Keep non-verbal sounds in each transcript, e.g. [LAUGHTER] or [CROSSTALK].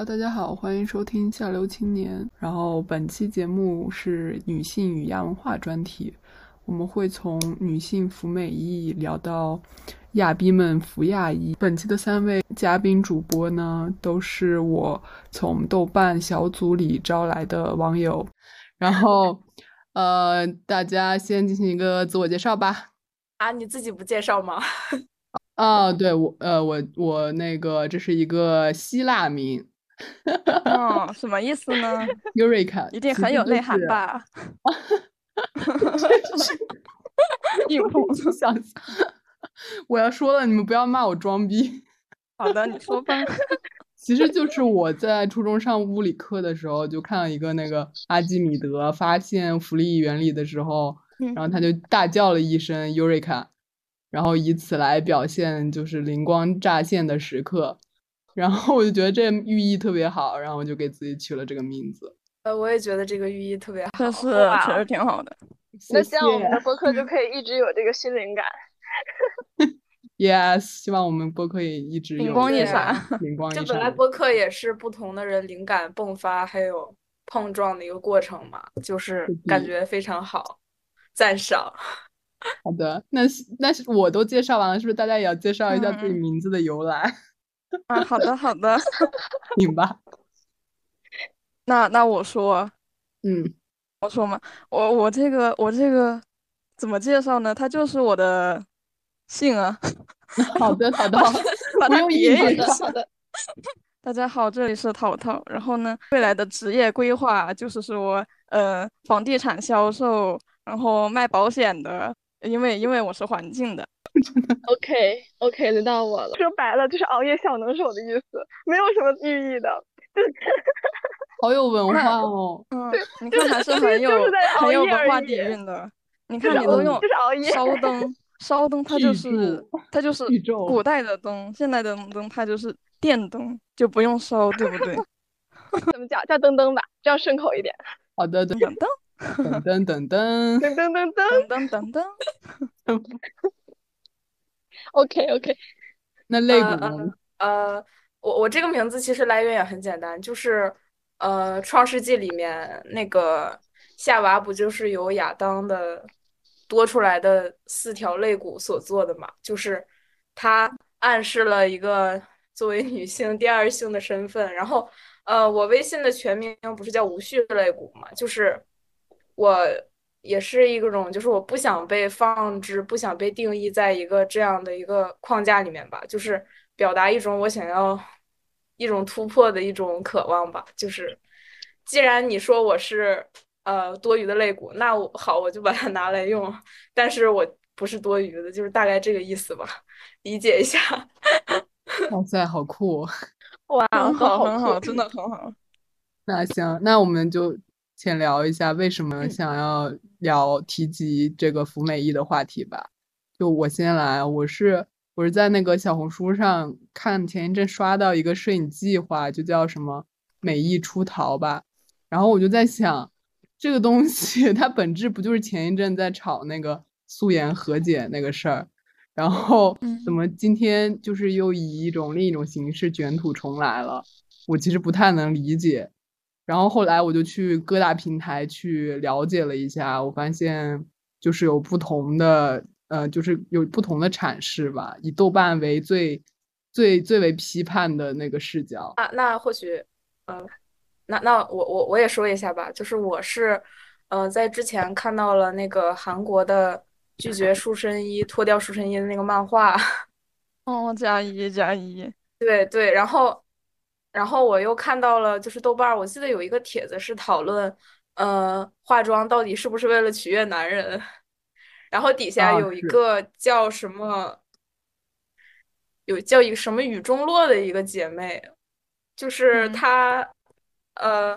Hello，大家好，欢迎收听下流青年。然后本期节目是女性与亚文化专题，我们会从女性服美役聊到亚逼们服亚裔。本期的三位嘉宾主播呢，都是我从豆瓣小组里招来的网友。然后，呃，大家先进行一个自我介绍吧。啊，你自己不介绍吗？啊，[LAUGHS] 对我，呃，我我那个这是一个希腊名。哦，什么意思呢？[LAUGHS] Eureka，一定很有内涵吧？[LAUGHS] [LAUGHS] 哈哈哈哈硬碰想想，我要说了，你们不要骂我装逼。好的，你说吧。其实就是我在初中上物理课的时候，就看到一个那个阿基米德发现浮力原理的时候，然后他就大叫了一声 Eureka，然后以此来表现就是灵光乍现的时刻。然后我就觉得这寓意特别好，然后我就给自己取了这个名字。呃，我也觉得这个寓意特别好，确实确实挺好的。那这样我们的播客就 [LAUGHS] 可以一直有这个新灵感。Yes，希望我们播客也一直灵光一闪。灵光一闪。就本来播客也是不同的人灵感迸发还有碰撞的一个过程嘛，就是感觉非常好，赞赏。好的，那那是我都介绍完了，是不是大家也要介绍一下自己名字的由来？[LAUGHS] 啊，好的好的，[LAUGHS] 明白。那那我说，嗯，我说嘛，我我这个我这个怎么介绍呢？他就是我的姓啊。好的好的，把它别一个。好的。[LAUGHS] 大家好，这里是淘淘。然后呢，未来的职业规划就是说，呃，房地产销售，然后卖保险的，因为因为我是环境的。[LAUGHS] OK OK，轮到我了。说白了就是熬夜小能手的意思，没有什么寓意的。[LAUGHS] 好有文化哦。嗯，你看还是很有很有文化底蕴的。你看你都用烧灯，烧灯它就是它就是古代的灯，现在的灯它就是电灯，就不用烧，对不对？怎么叫？叫灯灯吧，这样顺口一点。好的，等等等 [LAUGHS] 等等等等等等等等等。[LAUGHS] OK OK，那肋骨呢？呃，我我这个名字其实来源也很简单，就是呃，《创世纪》里面那个夏娃不就是由亚当的多出来的四条肋骨所做的嘛？就是它暗示了一个作为女性第二性的身份。然后呃，我微信的全名不是叫无序肋骨嘛？就是我。也是一种，就是我不想被放置，不想被定义在一个这样的一个框架里面吧，就是表达一种我想要一种突破的一种渴望吧。就是既然你说我是呃多余的肋骨，那我好，我就把它拿来用，但是我不是多余的，就是大概这个意思吧，理解一下。[LAUGHS] 哇塞，好酷！哇，很好，很好，真的很好。那行，那我们就。先聊一下为什么想要聊提及这个服美役的话题吧。就我先来，我是我是在那个小红书上看前一阵刷到一个摄影计划，就叫什么“美役出逃”吧。然后我就在想，这个东西 [LAUGHS] 它本质不就是前一阵在炒那个素颜和解那个事儿？然后怎么今天就是又以一种另一种形式卷土重来了？我其实不太能理解。然后后来我就去各大平台去了解了一下，我发现就是有不同的，呃，就是有不同的阐释吧。以豆瓣为最最最为批判的那个视角啊，那或许，呃，那那我我我也说一下吧，就是我是，呃，在之前看到了那个韩国的拒绝束身衣、脱掉束身衣的那个漫画。[LAUGHS] 哦，加一加一，对对，然后。然后我又看到了，就是豆瓣儿，我记得有一个帖子是讨论，呃，化妆到底是不是为了取悦男人？然后底下有一个叫什么，有叫一个什么雨中落的一个姐妹，就是她，呃，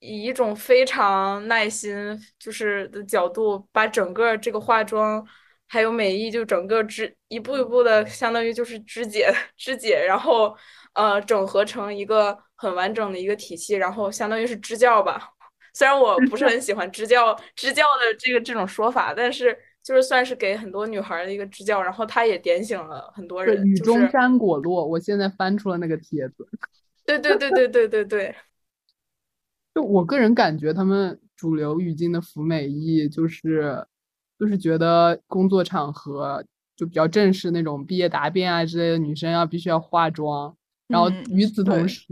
以一种非常耐心，就是的角度，把整个这个化妆还有美意，就整个肢一步一步的，相当于就是肢解肢解，然后。呃，整合成一个很完整的一个体系，然后相当于是支教吧。[LAUGHS] 虽然我不是很喜欢支教支教的这个这种说法，但是就是算是给很多女孩的一个支教。然后他也点醒了很多人。雨中山果落，我现在翻出了那个帖子。[LAUGHS] 对对对对对对对。就我个人感觉，他们主流语境的服美役，就是就是觉得工作场合就比较正式那种毕业答辩啊之类的，女生要必须要化妆，然后与此同时，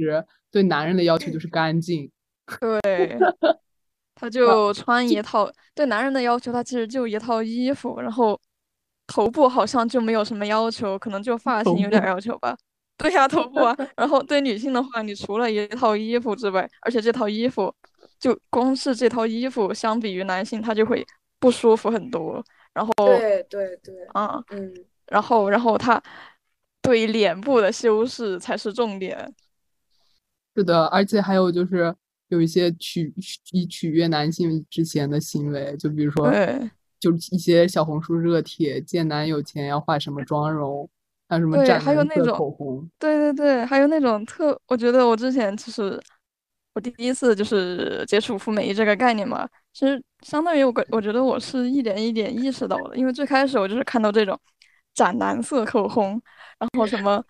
对男人的要求就是干净。对，[LAUGHS] 他就穿一套。对男人的要求，他其实就一套衣服，然后头部好像就没有什么要求，可能就发型有点要求吧。对呀，头部啊。[LAUGHS] 然后对女性的话，你除了一套衣服之外，而且这套衣服就光是这套衣服，相比于男性，他就会不舒服很多。然后对对对，啊嗯，然后然后他对脸部的修饰才是重点。是的，而且还有就是有一些取以取悦男性之前的行为，就比如说，就一些小红书热帖，见男友前要化什么妆容。还有什么？对，还有那种口红。对对对，还有那种特，我觉得我之前其实我第一次就是接触服美役这个概念嘛，其实相当于我我觉得我是一点一点意识到的，因为最开始我就是看到这种斩男色口红，然后什么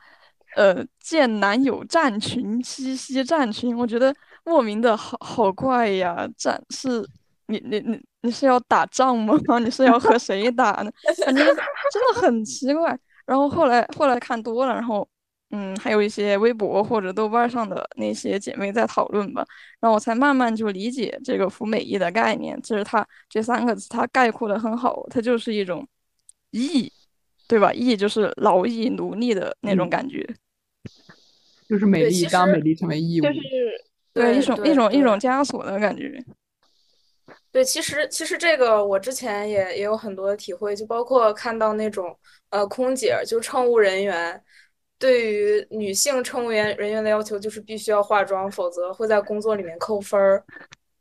呃见男友战裙、七夕战裙，我觉得莫名的好好怪呀！战是你你你你是要打仗吗？[LAUGHS] 你是要和谁打呢？反正真的很奇怪。然后后来后来看多了，然后嗯，还有一些微博或者豆瓣上的那些姐妹在讨论吧，然后我才慢慢就理解这个“服美役”的概念。其实它这三个字它概括的很好，它就是一种义，对吧？役就是劳役奴隶的那种感觉，就是美丽当美丽成为义务，就是对一种一种一种枷锁的感觉。对，其实其实这个我之前也也有很多的体会，就包括看到那种呃空姐，就乘务人员对于女性乘务员人员的要求就是必须要化妆，否则会在工作里面扣分儿。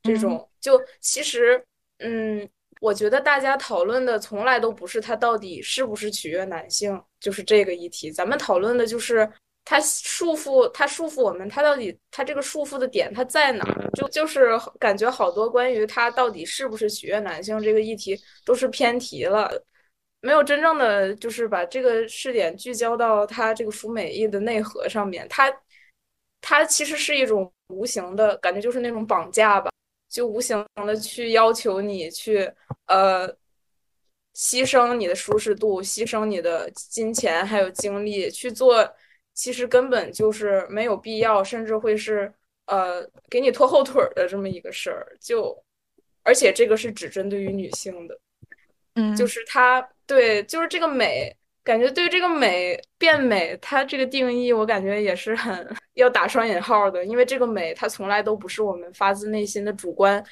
这种就其实嗯，我觉得大家讨论的从来都不是他到底是不是取悦男性，就是这个议题，咱们讨论的就是。他束缚，他束缚我们，他到底他这个束缚的点他在哪儿？就就是感觉好多关于他到底是不是取悦男性这个议题都是偏题了，没有真正的就是把这个视点聚焦到他这个服美役的内核上面。他他其实是一种无形的感觉，就是那种绑架吧，就无形的去要求你去呃牺牲你的舒适度，牺牲你的金钱还有精力去做。其实根本就是没有必要，甚至会是呃给你拖后腿的这么一个事儿。就而且这个是只针对于女性的，嗯，就是它对，就是这个美，感觉对这个美变美，它这个定义我感觉也是很要打双引号的，因为这个美它从来都不是我们发自内心的主观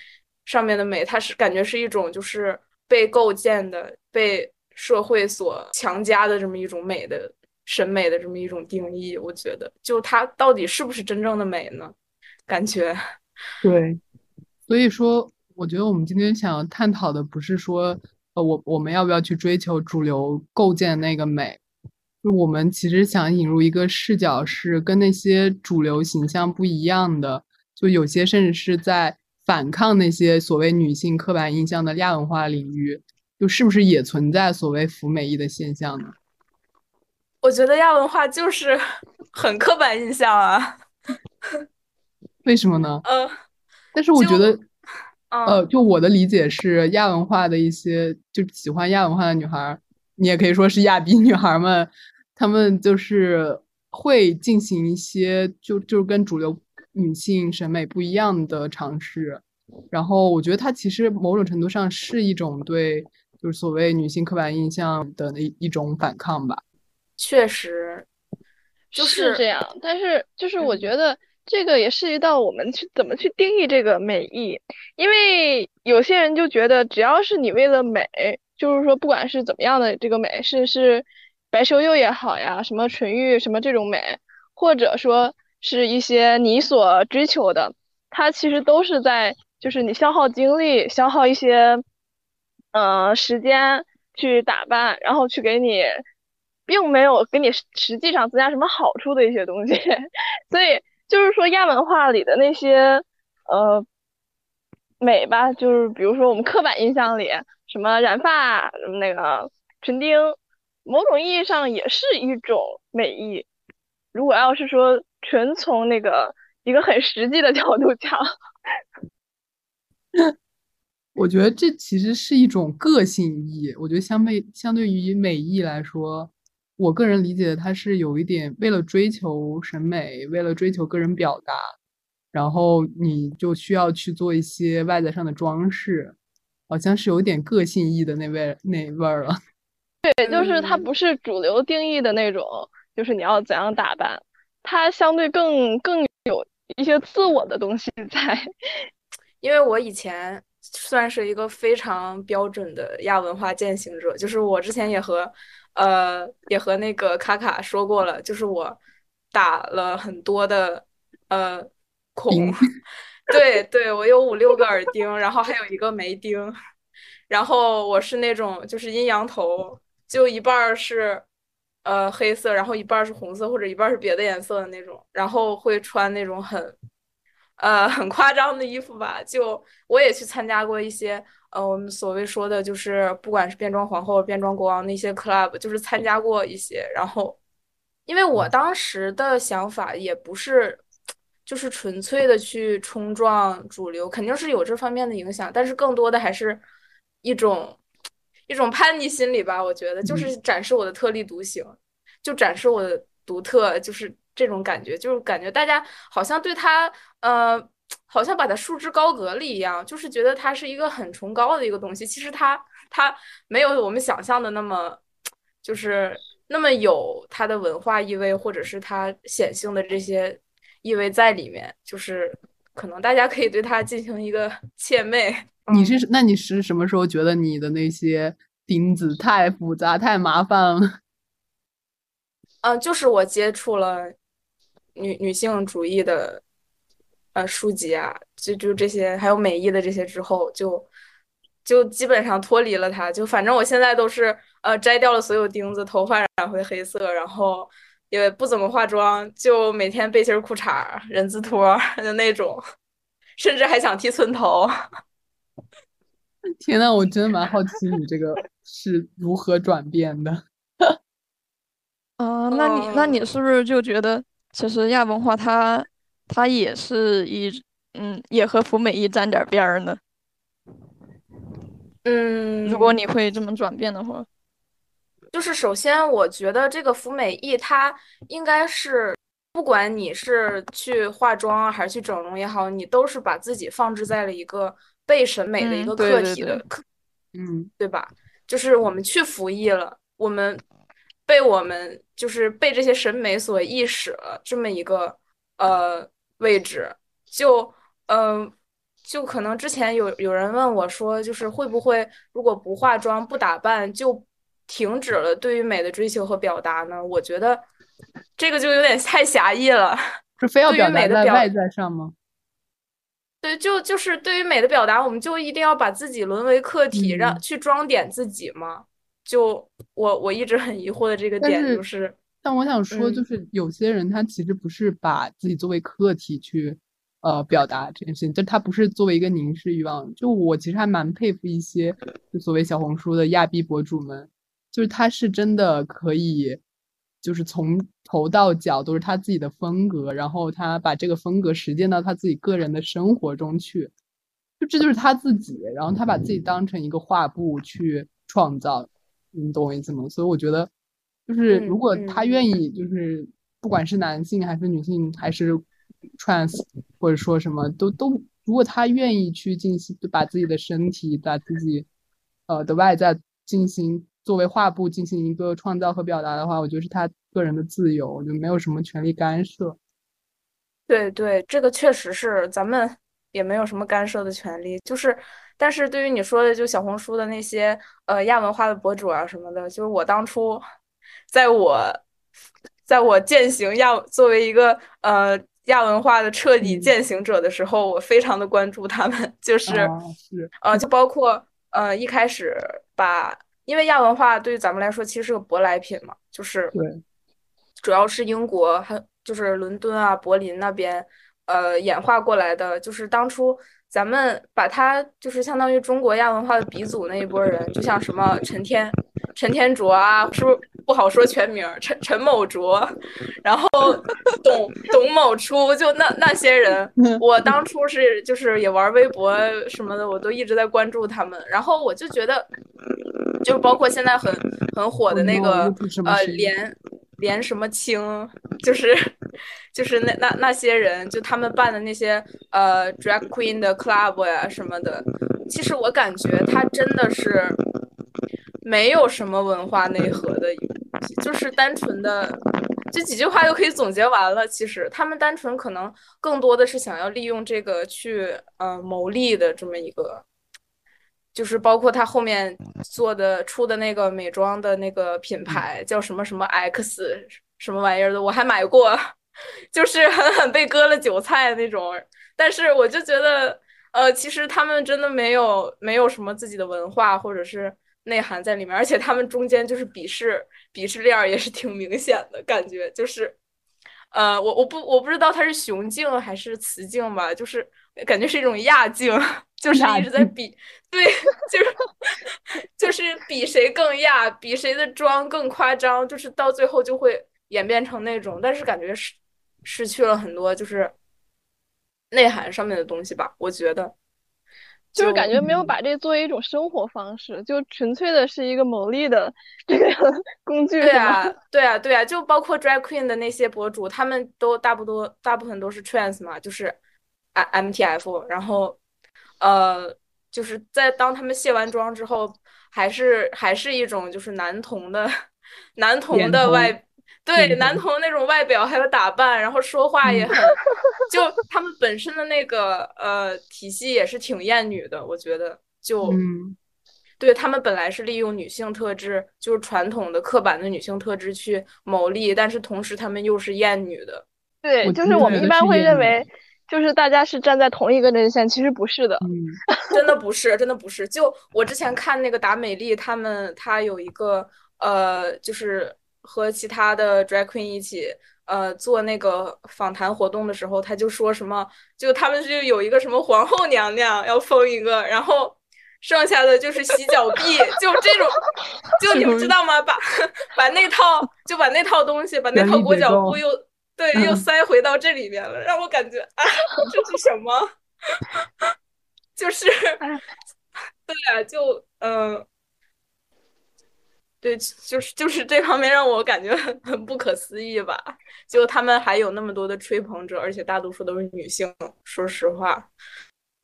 上面的美，它是感觉是一种就是被构建的、被社会所强加的这么一种美的。审美的这么一种定义，我觉得，就它到底是不是真正的美呢？感觉，对，所以说，我觉得我们今天想探讨的不是说，呃，我我们要不要去追求主流构建那个美，就我们其实想引入一个视角，是跟那些主流形象不一样的，就有些甚至是在反抗那些所谓女性刻板印象的亚文化领域，就是不是也存在所谓服美意的现象呢？我觉得亚文化就是 [LAUGHS] 很刻板印象啊，为什么呢？呃，但是我觉得，呃，就我的理解是，亚文化的一些就喜欢亚文化的女孩，你也可以说是亚逼女孩们，她们就是会进行一些就就跟主流女性审美不一样的尝试，然后我觉得它其实某种程度上是一种对就是所谓女性刻板印象的一一种反抗吧。确实，就是这样。但是，就是我觉得这个也涉及到我们去怎么去定义这个美意，因为有些人就觉得，只要是你为了美，就是说，不管是怎么样的这个美，是是白瘦幼也好呀，什么纯欲什么这种美，或者说是一些你所追求的，它其实都是在就是你消耗精力、消耗一些呃时间去打扮，然后去给你。并没有给你实际上增加什么好处的一些东西，[LAUGHS] 所以就是说亚文化里的那些呃美吧，就是比如说我们刻板印象里什么染发、什么那个唇钉，某种意义上也是一种美意。如果要是说纯从那个一个很实际的角度讲。[LAUGHS] 我觉得这其实是一种个性意义，我觉得相对相对于美意来说，我个人理解的它是有一点为了追求审美，为了追求个人表达，然后你就需要去做一些外在上的装饰，好像是有点个性意的那味那味儿了。[LAUGHS] 对，就是它不是主流定义的那种，就是你要怎样打扮，它相对更更有一些自我的东西在。[LAUGHS] 因为我以前。算是一个非常标准的亚文化践行者，就是我之前也和，呃，也和那个卡卡说过了，就是我打了很多的呃孔，[LAUGHS] 对对，我有五六个耳钉，然后还有一个眉钉，然后我是那种就是阴阳头，就一半是呃黑色，然后一半是红色或者一半是别的颜色的那种，然后会穿那种很。呃，很夸张的衣服吧，就我也去参加过一些，呃，我们所谓说的，就是不管是变装皇后、变装国王那些 club，就是参加过一些。然后，因为我当时的想法也不是，就是纯粹的去冲撞主流，肯定是有这方面的影响，但是更多的还是一种一种叛逆心理吧。我觉得就是展示我的特立独行，就展示我的独特，就是。这种感觉就是感觉大家好像对他，呃，好像把它束之高阁了一样，就是觉得它是一个很崇高的一个东西。其实它它没有我们想象的那么，就是那么有它的文化意味，或者是它显性的这些意味在里面。就是可能大家可以对它进行一个 [LAUGHS] 切媚。你是那你是什么时候觉得你的那些钉子太复杂、太麻烦了？嗯，就是我接触了。女女性主义的呃书籍啊，就就这些，还有美艺的这些之后，就就基本上脱离了它。就反正我现在都是呃摘掉了所有钉子，头发染回黑色，然后也不怎么化妆，就每天背心裤衩、人字拖的 [LAUGHS] 那种，甚至还想剃寸头。[LAUGHS] 天呐，我真的蛮好奇你这个 [LAUGHS] 是如何转变的。啊，那你那你是不是就觉得？其实亚文化它，它也是一，嗯，也和服美意沾点边儿呢。嗯，如果你会这么转变的话，就是首先我觉得这个服美意它应该是，不管你是去化妆还是去整容也好，你都是把自己放置在了一个被审美的一个客体的客，嗯，对吧？就是我们去服役了，我们。被我们就是被这些审美所意识了这么一个呃位置，就嗯，就可能之前有有人问我说，就是会不会如果不化妆不打扮就停止了对于美的追求和表达呢？我觉得这个就有点太狭义了，[LAUGHS] 是非要表达在外在上吗？对，就就是对于美的表达，我们就一定要把自己沦为客体，让去装点自己吗？就我我一直很疑惑的这个点就是，但我想说，就是有些人他其实不是把自己作为客体去，呃，表达这件事情，就他不是作为一个凝视欲望。就我其实还蛮佩服一些就所谓小红书的亚逼博主们，就是他是真的可以，就是从头到脚都是他自己的风格，然后他把这个风格实践到他自己个人的生活中去，就这就是他自己，然后他把自己当成一个画布去创造。你懂我意思吗？所以我觉得，就是如果他愿意，就是不管是男性还是女性，还是 trans，或者说什么都都，如果他愿意去进行，把自己的身体、把自己呃的外在进行作为画布进行一个创造和表达的话，我觉得是他个人的自由，我就没有什么权利干涉。对对，这个确实是咱们也没有什么干涉的权利，就是。但是对于你说的，就小红书的那些呃亚文化的博主啊什么的，就是我当初，在我，在我践行亚作为一个呃亚文化的彻底践行者的时候，我非常的关注他们，就是是。呃就包括呃一开始把，因为亚文化对于咱们来说其实是个舶来品嘛，就是对，主要是英国还就是伦敦啊柏林那边呃演化过来的，就是当初。咱们把它就是相当于中国亚文化的鼻祖那一波人，就像什么陈天、陈天卓啊，是不是不好说全名，陈陈某卓，然后董 [LAUGHS] 董某初，就那那些人，我当初是就是也玩微博什么的，我都一直在关注他们，然后我就觉得，就包括现在很很火的那个呃连连什么清，就是 [LAUGHS] 就是那那那些人，就他们办的那些呃 drag queen 的 club 呀什么的，其实我感觉他真的是。没有什么文化内核的，就是单纯的，这几句话就可以总结完了。其实他们单纯可能更多的是想要利用这个去呃牟利的这么一个，就是包括他后面做的出的那个美妆的那个品牌叫什么什么 X 什么玩意儿的，我还买过，[LAUGHS] 就是狠狠被割了韭菜那种。但是我就觉得，呃，其实他们真的没有没有什么自己的文化，或者是。内涵在里面，而且他们中间就是鄙视鄙视链也是挺明显的感觉，就是，呃，我我不我不知道它是雄竞还是雌竞吧，就是感觉是一种亚竞，[LAUGHS] 就是一直在比，对，[LAUGHS] 就是就是比谁更亚，比谁的妆更夸张，就是到最后就会演变成那种，但是感觉失失去了很多就是内涵上面的东西吧，我觉得。就是感觉没有把这作为一种生活方式，就纯粹的是一个牟利的这个 [LAUGHS] 工具。对啊，对啊，对啊，就包括 drag queen 的那些博主，他们都大不多，大部分都是 trans 嘛，就是 M T F。然后，呃，就是在当他们卸完妆之后，还是还是一种就是男同的 [LAUGHS] 男同的外。对男同那种外表还有打扮，然后说话也很，就他们本身的那个呃体系也是挺厌女的，我觉得就，对他们本来是利用女性特质，就是传统的刻板的女性特质去谋利，但是同时他们又是厌女的。对，就是我们一般会认为，就是大家是站在同一个阵线，其实不是的，[LAUGHS] 真的不是，真的不是。就我之前看那个达美丽他们，他有一个呃，就是。和其他的 drag queen 一起，呃，做那个访谈活动的时候，他就说什么，就他们就有一个什么皇后娘娘要封一个，然后剩下的就是洗脚 [LAUGHS] 币，就这种，就你们知道吗？把把那套就把那套东西，把那套裹脚布又对又塞回到这里面了，让我感觉啊，这是什么？[LAUGHS] 就是对啊，就嗯。对，就是就是这方面让我感觉很 [LAUGHS] 很不可思议吧。就他们还有那么多的吹捧者，而且大多数都是女性。说实话，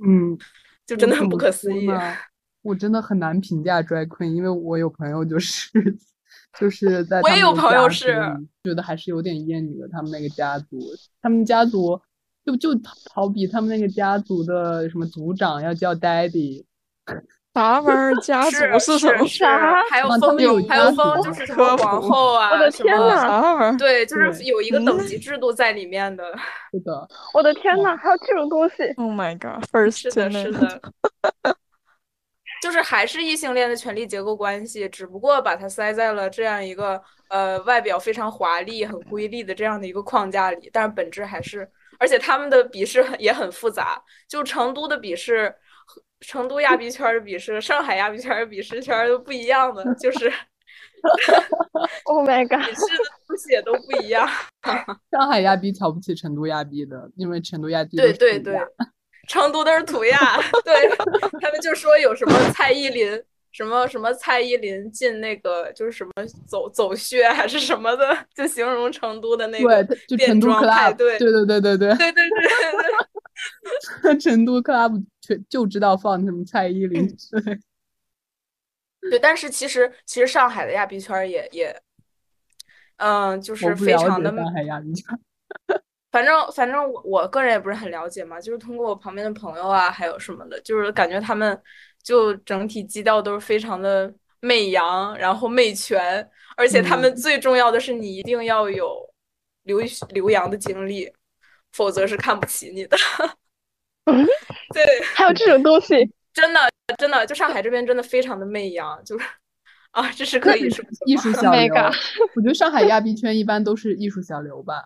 嗯，就真的很不可思议。我真的很难评价 drag queen，因为我有朋友就是 [LAUGHS] 就是在我也有朋友是觉得还是有点厌女的。他们那个家族，他们家族就就好比他们那个家族的什么族长要叫 daddy。啥玩意儿？家族是什么？啥？还有封，还有封，就是什么皇后啊？我的天呐！啥玩意儿？对，就是有一个等级制度在里面的。[LAUGHS] 是的。我的天呐，还有这种东西！Oh my god！First，是的，是的。就是还是异性恋的权力结构关系，只不过把它塞在了这样一个呃外表非常华丽、很瑰丽的这样的一个框架里，但是本质还是，而且他们的笔试 [LAUGHS] 也很复杂，就成都的笔试。成都亚币圈的笔试，上海亚币圈的笔试圈都不一样的，就是，[LAUGHS] Oh my god，笔试的东西也都不一样。[LAUGHS] 上海亚币瞧不起成都亚币的，因为成都亚币对对对，[LAUGHS] 成都都是土亚，对他们就说有什么蔡依林，什么什么蔡依林进那个就是什么走走穴还是什么的，就形容成都的那个变装派对，对对对对对对对对对。[LAUGHS] 成都 club 全就知道放什么蔡依林，对，对，但是其实其实上海的亚币圈也也，嗯，就是非常的上海亚币圈，[LAUGHS] 反正反正我我个人也不是很了解嘛，就是通过我旁边的朋友啊，还有什么的，就是感觉他们就整体基调都是非常的媚洋，然后媚权，而且他们最重要的是你一定要有留留洋的经历。否则是看不起你的。[LAUGHS] 嗯，对，还有这种东西，真的真的，就上海这边真的非常的媚洋，就是啊，这是可以是艺术小流。我觉得上海亚币圈一般都是艺术小流吧，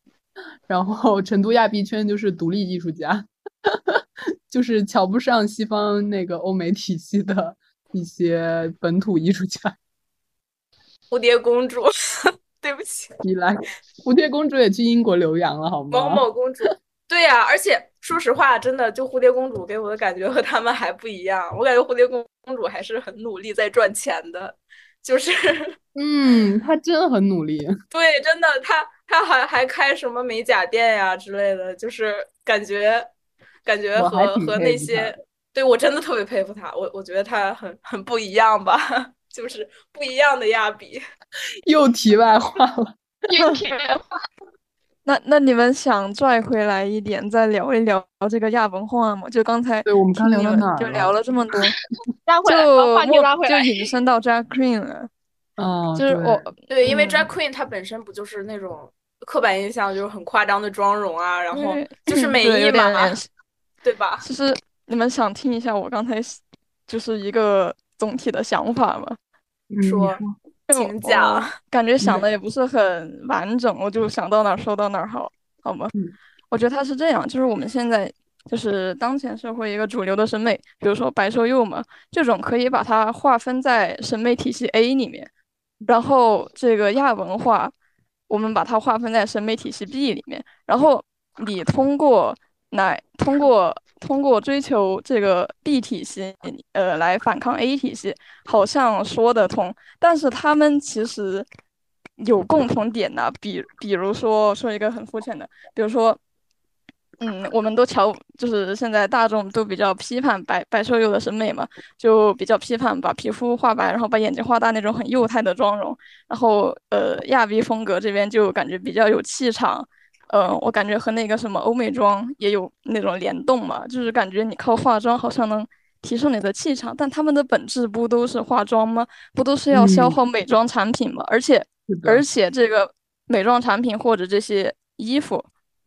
[LAUGHS] 然后成都亚币圈就是独立艺术家，[LAUGHS] 就是瞧不上西方那个欧美体系的一些本土艺术家。蝴蝶公主，对不起，你来，蝴蝶公主也去英国留洋了，好吗？某某公主，对呀，而且说实话，真的，就蝴蝶公主给我的感觉和他们还不一样。我感觉蝴蝶公公主还是很努力在赚钱的，就是，嗯，她真的很努力。[LAUGHS] 对，真的，她她还还开什么美甲店呀之类的，就是感觉感觉和和那些，对我真的特别佩服她。我我觉得她很很不一样吧。就是不一样的亚比，[LAUGHS] 又题外话了，[LAUGHS] 又题外话。[LAUGHS] 那那你们想拽回来一点，再聊一聊这个亚文化吗？就刚才对我们刚聊到哪就聊了这么多，就就引申到 drag queen 了。嗯，就是我对，因为 drag queen 它本身不就是那种刻板印象，就是很夸张的妆容啊，然后就是美艺嘛，对吧？其实你们想听一下我刚才就是一个。总体的想法嘛，[LAUGHS] 说，请讲。感觉想的也不是很完整，我就想到哪儿说到哪儿，好，好吗？我觉得他是这样，就是我们现在就是当前社会一个主流的审美，比如说白瘦幼嘛，这种可以把它划分在审美体系 A 里面，然后这个亚文化，我们把它划分在审美体系 B 里面，然后你通过来通过。通过追求这个 B 体系，呃，来反抗 A 体系，好像说得通。但是他们其实有共同点的，比比如说说一个很肤浅的，比如说，嗯，我们都瞧，就是现在大众都比较批判白白瘦幼的审美嘛，就比较批判把皮肤画白，然后把眼睛画大那种很幼态的妆容。然后，呃，亚逼风格这边就感觉比较有气场。呃，我感觉和那个什么欧美妆也有那种联动嘛，就是感觉你靠化妆好像能提升你的气场，但他们的本质不都是化妆吗？不都是要消耗美妆产品吗？而且，而且这个美妆产品或者这些衣服，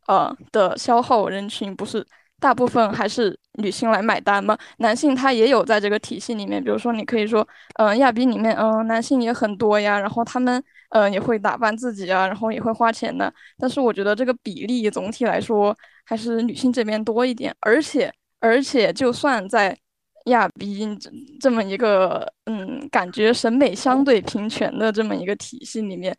呃的消耗人群不是。大部分还是女性来买单吗，男性他也有在这个体系里面，比如说你可以说，嗯，亚比里面，嗯，男性也很多呀，然后他们，嗯，也会打扮自己啊，然后也会花钱的，但是我觉得这个比例总体来说还是女性这边多一点，而且，而且就算在亚比这么一个，嗯，感觉审美相对平权的这么一个体系里面。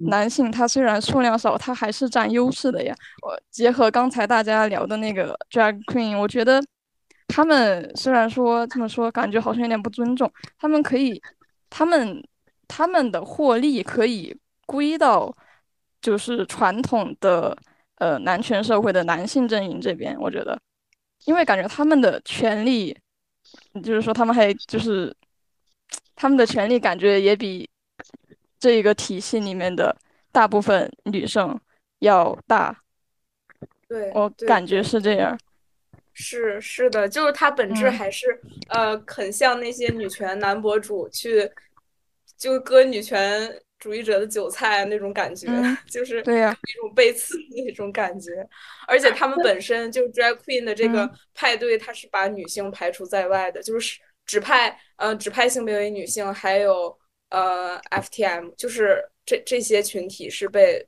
男性他虽然数量少，他还是占优势的呀。我结合刚才大家聊的那个 drag queen，我觉得他们虽然说这么说，感觉好像有点不尊重。他们可以，他们他们的获利可以归到就是传统的呃男权社会的男性阵营这边。我觉得，因为感觉他们的权利，就是说他们还就是他们的权利感觉也比。这一个体系里面的大部分女生要大，对我感觉是这样。是是的，就是它本质还是呃，很像那些女权男博主去就割女权主义者的韭菜那种感觉，就是对呀，那种背刺那种感觉。而且他们本身就 drag queen 的这个派对，它是把女性排除在外的，就是只派呃只派性别为女性，还有。呃，FTM 就是这这些群体是被，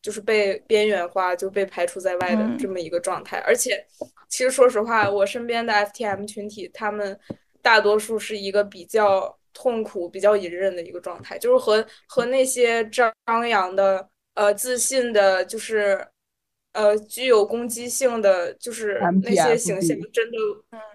就是被边缘化，就被排除在外的这么一个状态。而且，其实说实话，我身边的 FTM 群体，他们大多数是一个比较痛苦、比较隐忍的一个状态，就是和和那些张扬的、呃自信的，就是呃具有攻击性的，就是那些形象，真的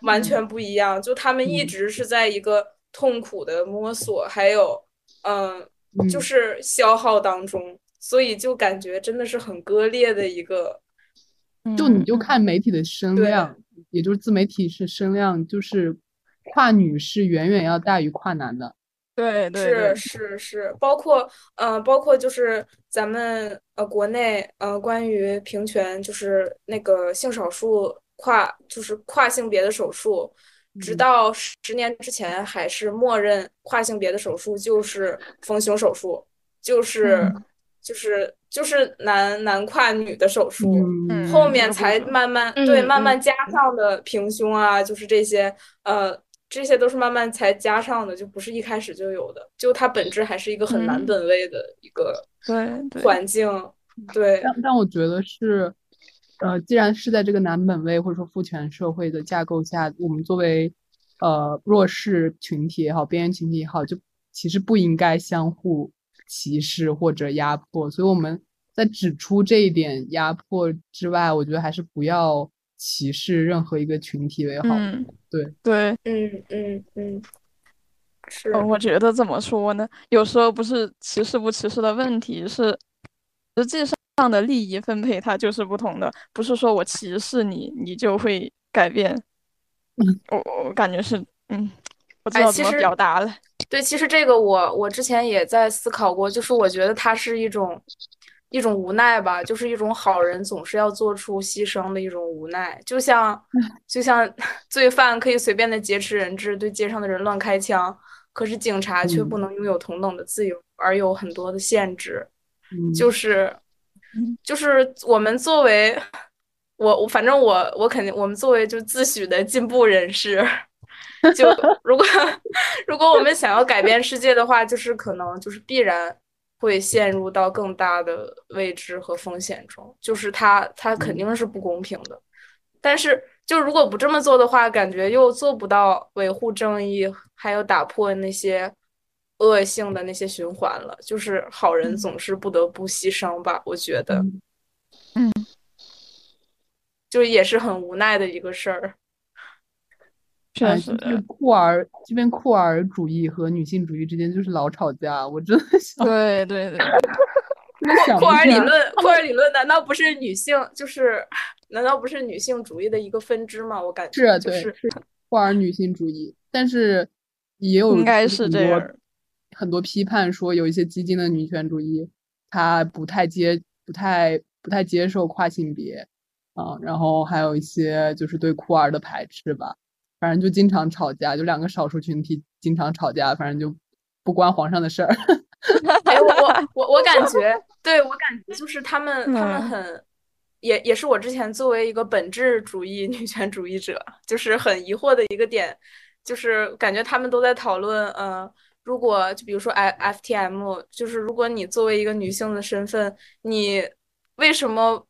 完全不一样。就他们一直是在一个。痛苦的摸索，还有，嗯，就是消耗当中，所以就感觉真的是很割裂的一个。就你就看媒体的声量，也就是自媒体是声量，就是跨女是远远要大于跨男的。对对是是是，包括呃，包括就是咱们呃国内呃关于平权，就是那个性少数跨就是跨性别的手术。直到十年之前，还是默认跨性别的手术就是丰胸手术，就是就是就是男男跨女的手术，后面才慢慢对慢慢加上的平胸啊，就是这些呃这些都是慢慢才加上的，就不是一开始就有的，就它本质还是一个很男本位的一个对环境，对。但但我觉得是。呃，既然是在这个男本位或者说父权社会的架构下，我们作为呃弱势群体也好，边缘群体也好，就其实不应该相互歧视或者压迫。所以我们在指出这一点压迫之外，我觉得还是不要歧视任何一个群体为好。对对，嗯嗯嗯，是。我觉得怎么说呢？有时候不是歧视不歧视的问题，是实际上的利益分配它就是不同的，不是说我歧视你，你就会改变。嗯我我感觉是，嗯，我知道怎么表达了。对，其实这个我我之前也在思考过，就是我觉得它是一种一种无奈吧，就是一种好人总是要做出牺牲的一种无奈，就像就像 [LAUGHS] 罪犯可以随便的劫持人质，对街上的人乱开枪，可是警察却不能拥有同等的自由，而有很多的限制。就是就是我们作为。我我反正我我肯定我们作为就自诩的进步人士，就如果 [LAUGHS] 如果我们想要改变世界的话，就是可能就是必然会陷入到更大的未知和风险中，就是它它肯定是不公平的。但是就如果不这么做的话，感觉又做不到维护正义，还有打破那些恶性的那些循环了。就是好人总是不得不牺牲吧？我觉得，嗯。就也是很无奈的一个事儿，确实。酷儿这边酷儿主义和女性主义之间就是老吵架，我真的想。对对对。[LAUGHS] 酷儿理论，酷儿理论难道不是女性？就是难道不是女性主义的一个分支吗？我感觉是，对，是酷儿女性主义，但是也有应该是这样，很多批判说有一些激进的女权主义，她不太接，不太不太接受跨性别。啊，然后还有一些就是对酷儿的排斥吧，反正就经常吵架，就两个少数群体经常吵架，反正就不关皇上的事儿。[LAUGHS] 哎，我我我我感觉，[LAUGHS] 对我感觉就是他们他们很，也也是我之前作为一个本质主义 [LAUGHS] 女权主义者，就是很疑惑的一个点，就是感觉他们都在讨论，呃，如果就比如说 F F T M，就是如果你作为一个女性的身份，你为什么？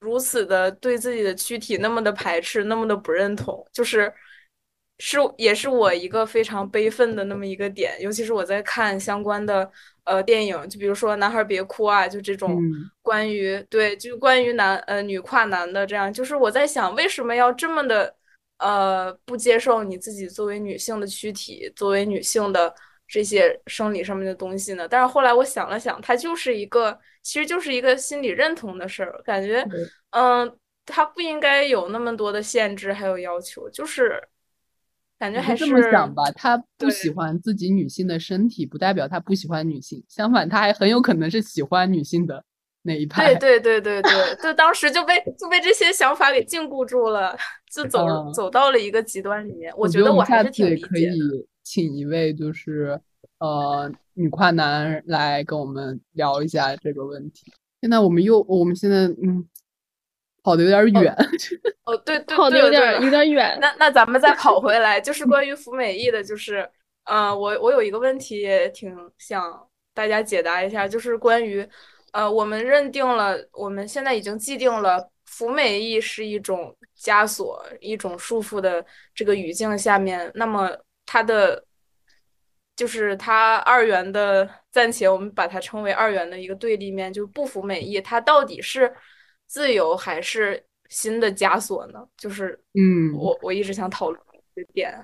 如此的对自己的躯体那么的排斥，那么的不认同，就是是也是我一个非常悲愤的那么一个点。尤其是我在看相关的呃电影，就比如说《男孩别哭》啊，就这种关于对，就关于男呃女跨男的这样，就是我在想，为什么要这么的呃不接受你自己作为女性的躯体，作为女性的这些生理上面的东西呢？但是后来我想了想，它就是一个。其实就是一个心理认同的事儿，感觉，嗯，它不应该有那么多的限制还有要求，就是感觉还是这么想吧。他不喜欢自己女性的身体，不代表他不喜欢女性，相反，他还很有可能是喜欢女性的那一派。对对对对对，就当时就被就被这些想法给禁锢住了，就走走到了一个极端里面。我觉得我还是挺理解可以请一位就是。呃，女跨男来跟我们聊一下这个问题。现在我们又，我们现在嗯，跑的有点远。哦，对对，跑的有点有点远。那那咱们再跑回来，就是关于服美役的，就是，呃，我我有一个问题也，挺想大家解答一下，就是关于，呃，我们认定了，我们现在已经既定了服美役是一种枷锁、一种束缚的这个语境下面，那么它的。就是它二元的，暂且我们把它称为二元的一个对立面，就不服美意，它到底是自由还是新的枷锁呢？就是嗯，我我一直想讨论这点，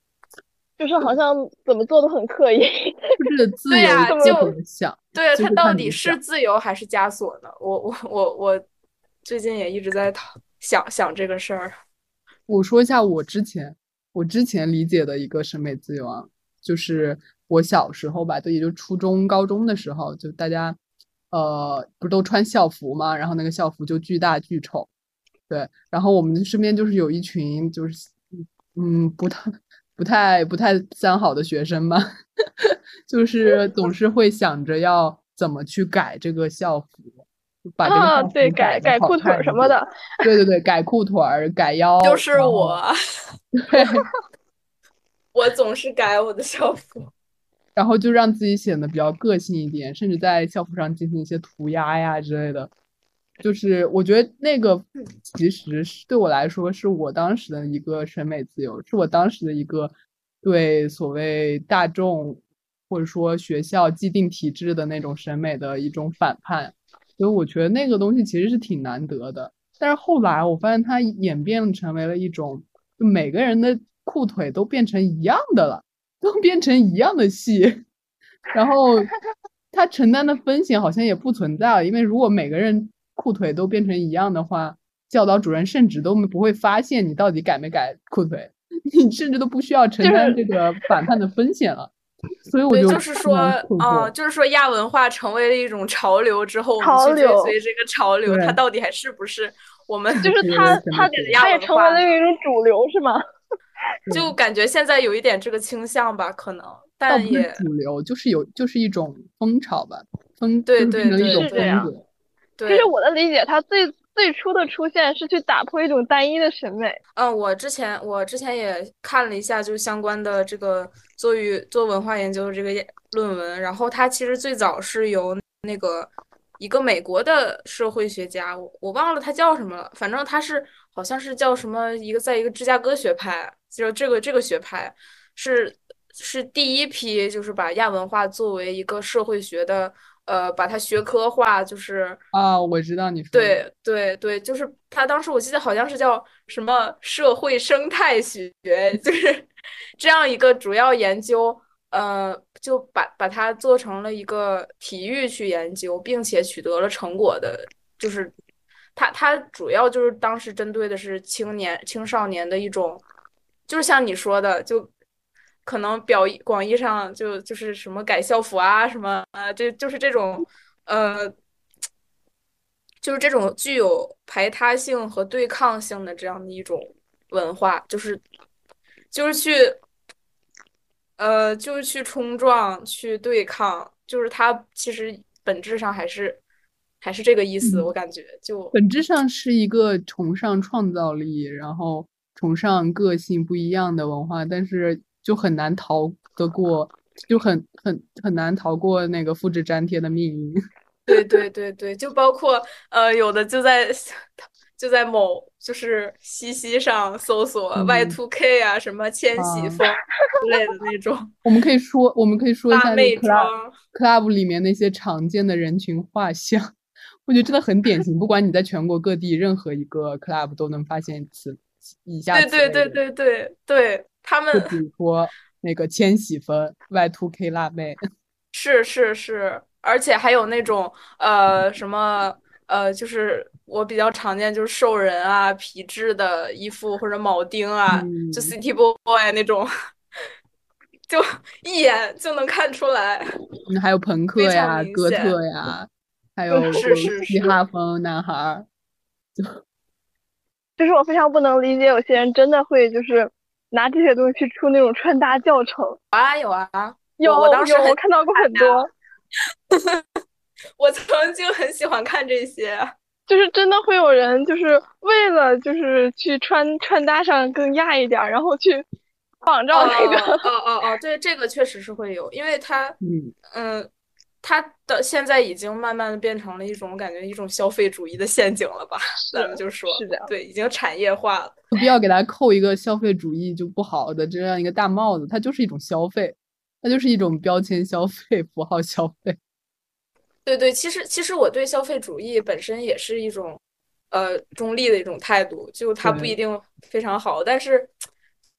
[LAUGHS] 就是好像怎么做都很刻意，[LAUGHS] 就是自由就想，对啊，它到底是自由还是枷锁呢？我我我我最近也一直在讨想想这个事儿。我说一下我之前我之前理解的一个审美自由啊。就是我小时候吧，就也就初中、高中的时候，就大家，呃，不都穿校服吗，然后那个校服就巨大巨丑，对。然后我们身边就是有一群就是，嗯，不太、不太、不太三好的学生吧，[LAUGHS] 就是总是会想着要怎么去改这个校服，把这个对改改裤腿什么的，对对对，改裤腿儿、改腰，就是我，[LAUGHS] 对。[LAUGHS] 我总是改我的校服，然后就让自己显得比较个性一点，甚至在校服上进行一些涂鸦呀之类的。就是我觉得那个其实是对我来说是我当时的一个审美自由，是我当时的一个对所谓大众或者说学校既定体制的那种审美的一种反叛，所以我觉得那个东西其实是挺难得的。但是后来我发现它演变成为了一种，就每个人的裤腿都变成一样的了，都 [LAUGHS] 变成一样的戏，然后他承担的风险好像也不存在了，因为如果每个人裤腿都变成一样的话，教导主任甚至都不会发现你到底改没改裤腿，[LAUGHS] 你甚至都不需要承担这个反叛的风险了。所以我就就是说，啊，就是说亚文化成为了一种潮流之后，我们去追随这个潮流，它到底还是不是？我们就是他，他他也成为了一种主流，是吗？就感觉现在有一点这个倾向吧，可能，但也主流就是有，就是一种风潮吧，风对对对是这样。其实我的理解，它最最初的出现是去打破一种单一的审美。嗯，我之前我之前也看了一下，就是相关的这个做于做文化研究的这个论文，然后它其实最早是由那个。一个美国的社会学家，我我忘了他叫什么了，反正他是好像是叫什么一个，在一个芝加哥学派，就这个这个学派是是第一批，就是把亚文化作为一个社会学的，呃，把它学科化，就是啊，我知道你说对对对，就是他当时我记得好像是叫什么社会生态学，[LAUGHS] 就是这样一个主要研究。呃，就把把它做成了一个体育去研究，并且取得了成果的，就是它它主要就是当时针对的是青年青少年的一种，就是像你说的，就可能表广义上就就是什么改校服啊，什么啊，这就是这种呃，就是这种具有排他性和对抗性的这样的一种文化，就是就是去。呃，就是去冲撞、去对抗，就是它其实本质上还是还是这个意思。我感觉就本质上是一个崇尚创造力，然后崇尚个性不一样的文化，但是就很难逃得过，就很很很难逃过那个复制粘贴的命运。[LAUGHS] 对对对对，就包括呃，有的就在。[LAUGHS] 就在某就是西西上搜索 Y two K 啊，什么千禧风之类的那种。[LAUGHS] 我们可以说，我们可以说一下 club club 里面那些常见的人群画像，我觉得真的很典型。不管你在全国各地任何一个 club 都能发现此以下。对对对对对对，他们比如说那个千禧风 Y two K 辣妹，[LAUGHS] 是是是，而且还有那种呃什么呃就是。我比较常见就是兽人啊、皮质的衣服或者铆钉啊，就 City Boy 那种，[LAUGHS] 就一眼就能看出来。嗯，还有朋克呀、哥特呀，还有嘻哈风男孩，就就是我非常不能理解，有些人真的会就是拿这些东西去出那种穿搭教程。啊，有啊，有，我当时我看到过很多。[LAUGHS] 我曾经很喜欢看这些。就是真的会有人，就是为了就是去穿穿搭上更亚一点，然后去仿照那个。哦哦哦，对，这个确实是会有，因为他，嗯嗯，它的现在已经慢慢的变成了一种感觉，一种消费主义的陷阱了吧？咱们就说，是的，对，已经产业化了。不必要给它扣一个消费主义就不好的这样一个大帽子，它就是一种消费，它就是一种标签消费、符号消费。对对，其实其实我对消费主义本身也是一种，呃，中立的一种态度，就它不一定非常好，但是，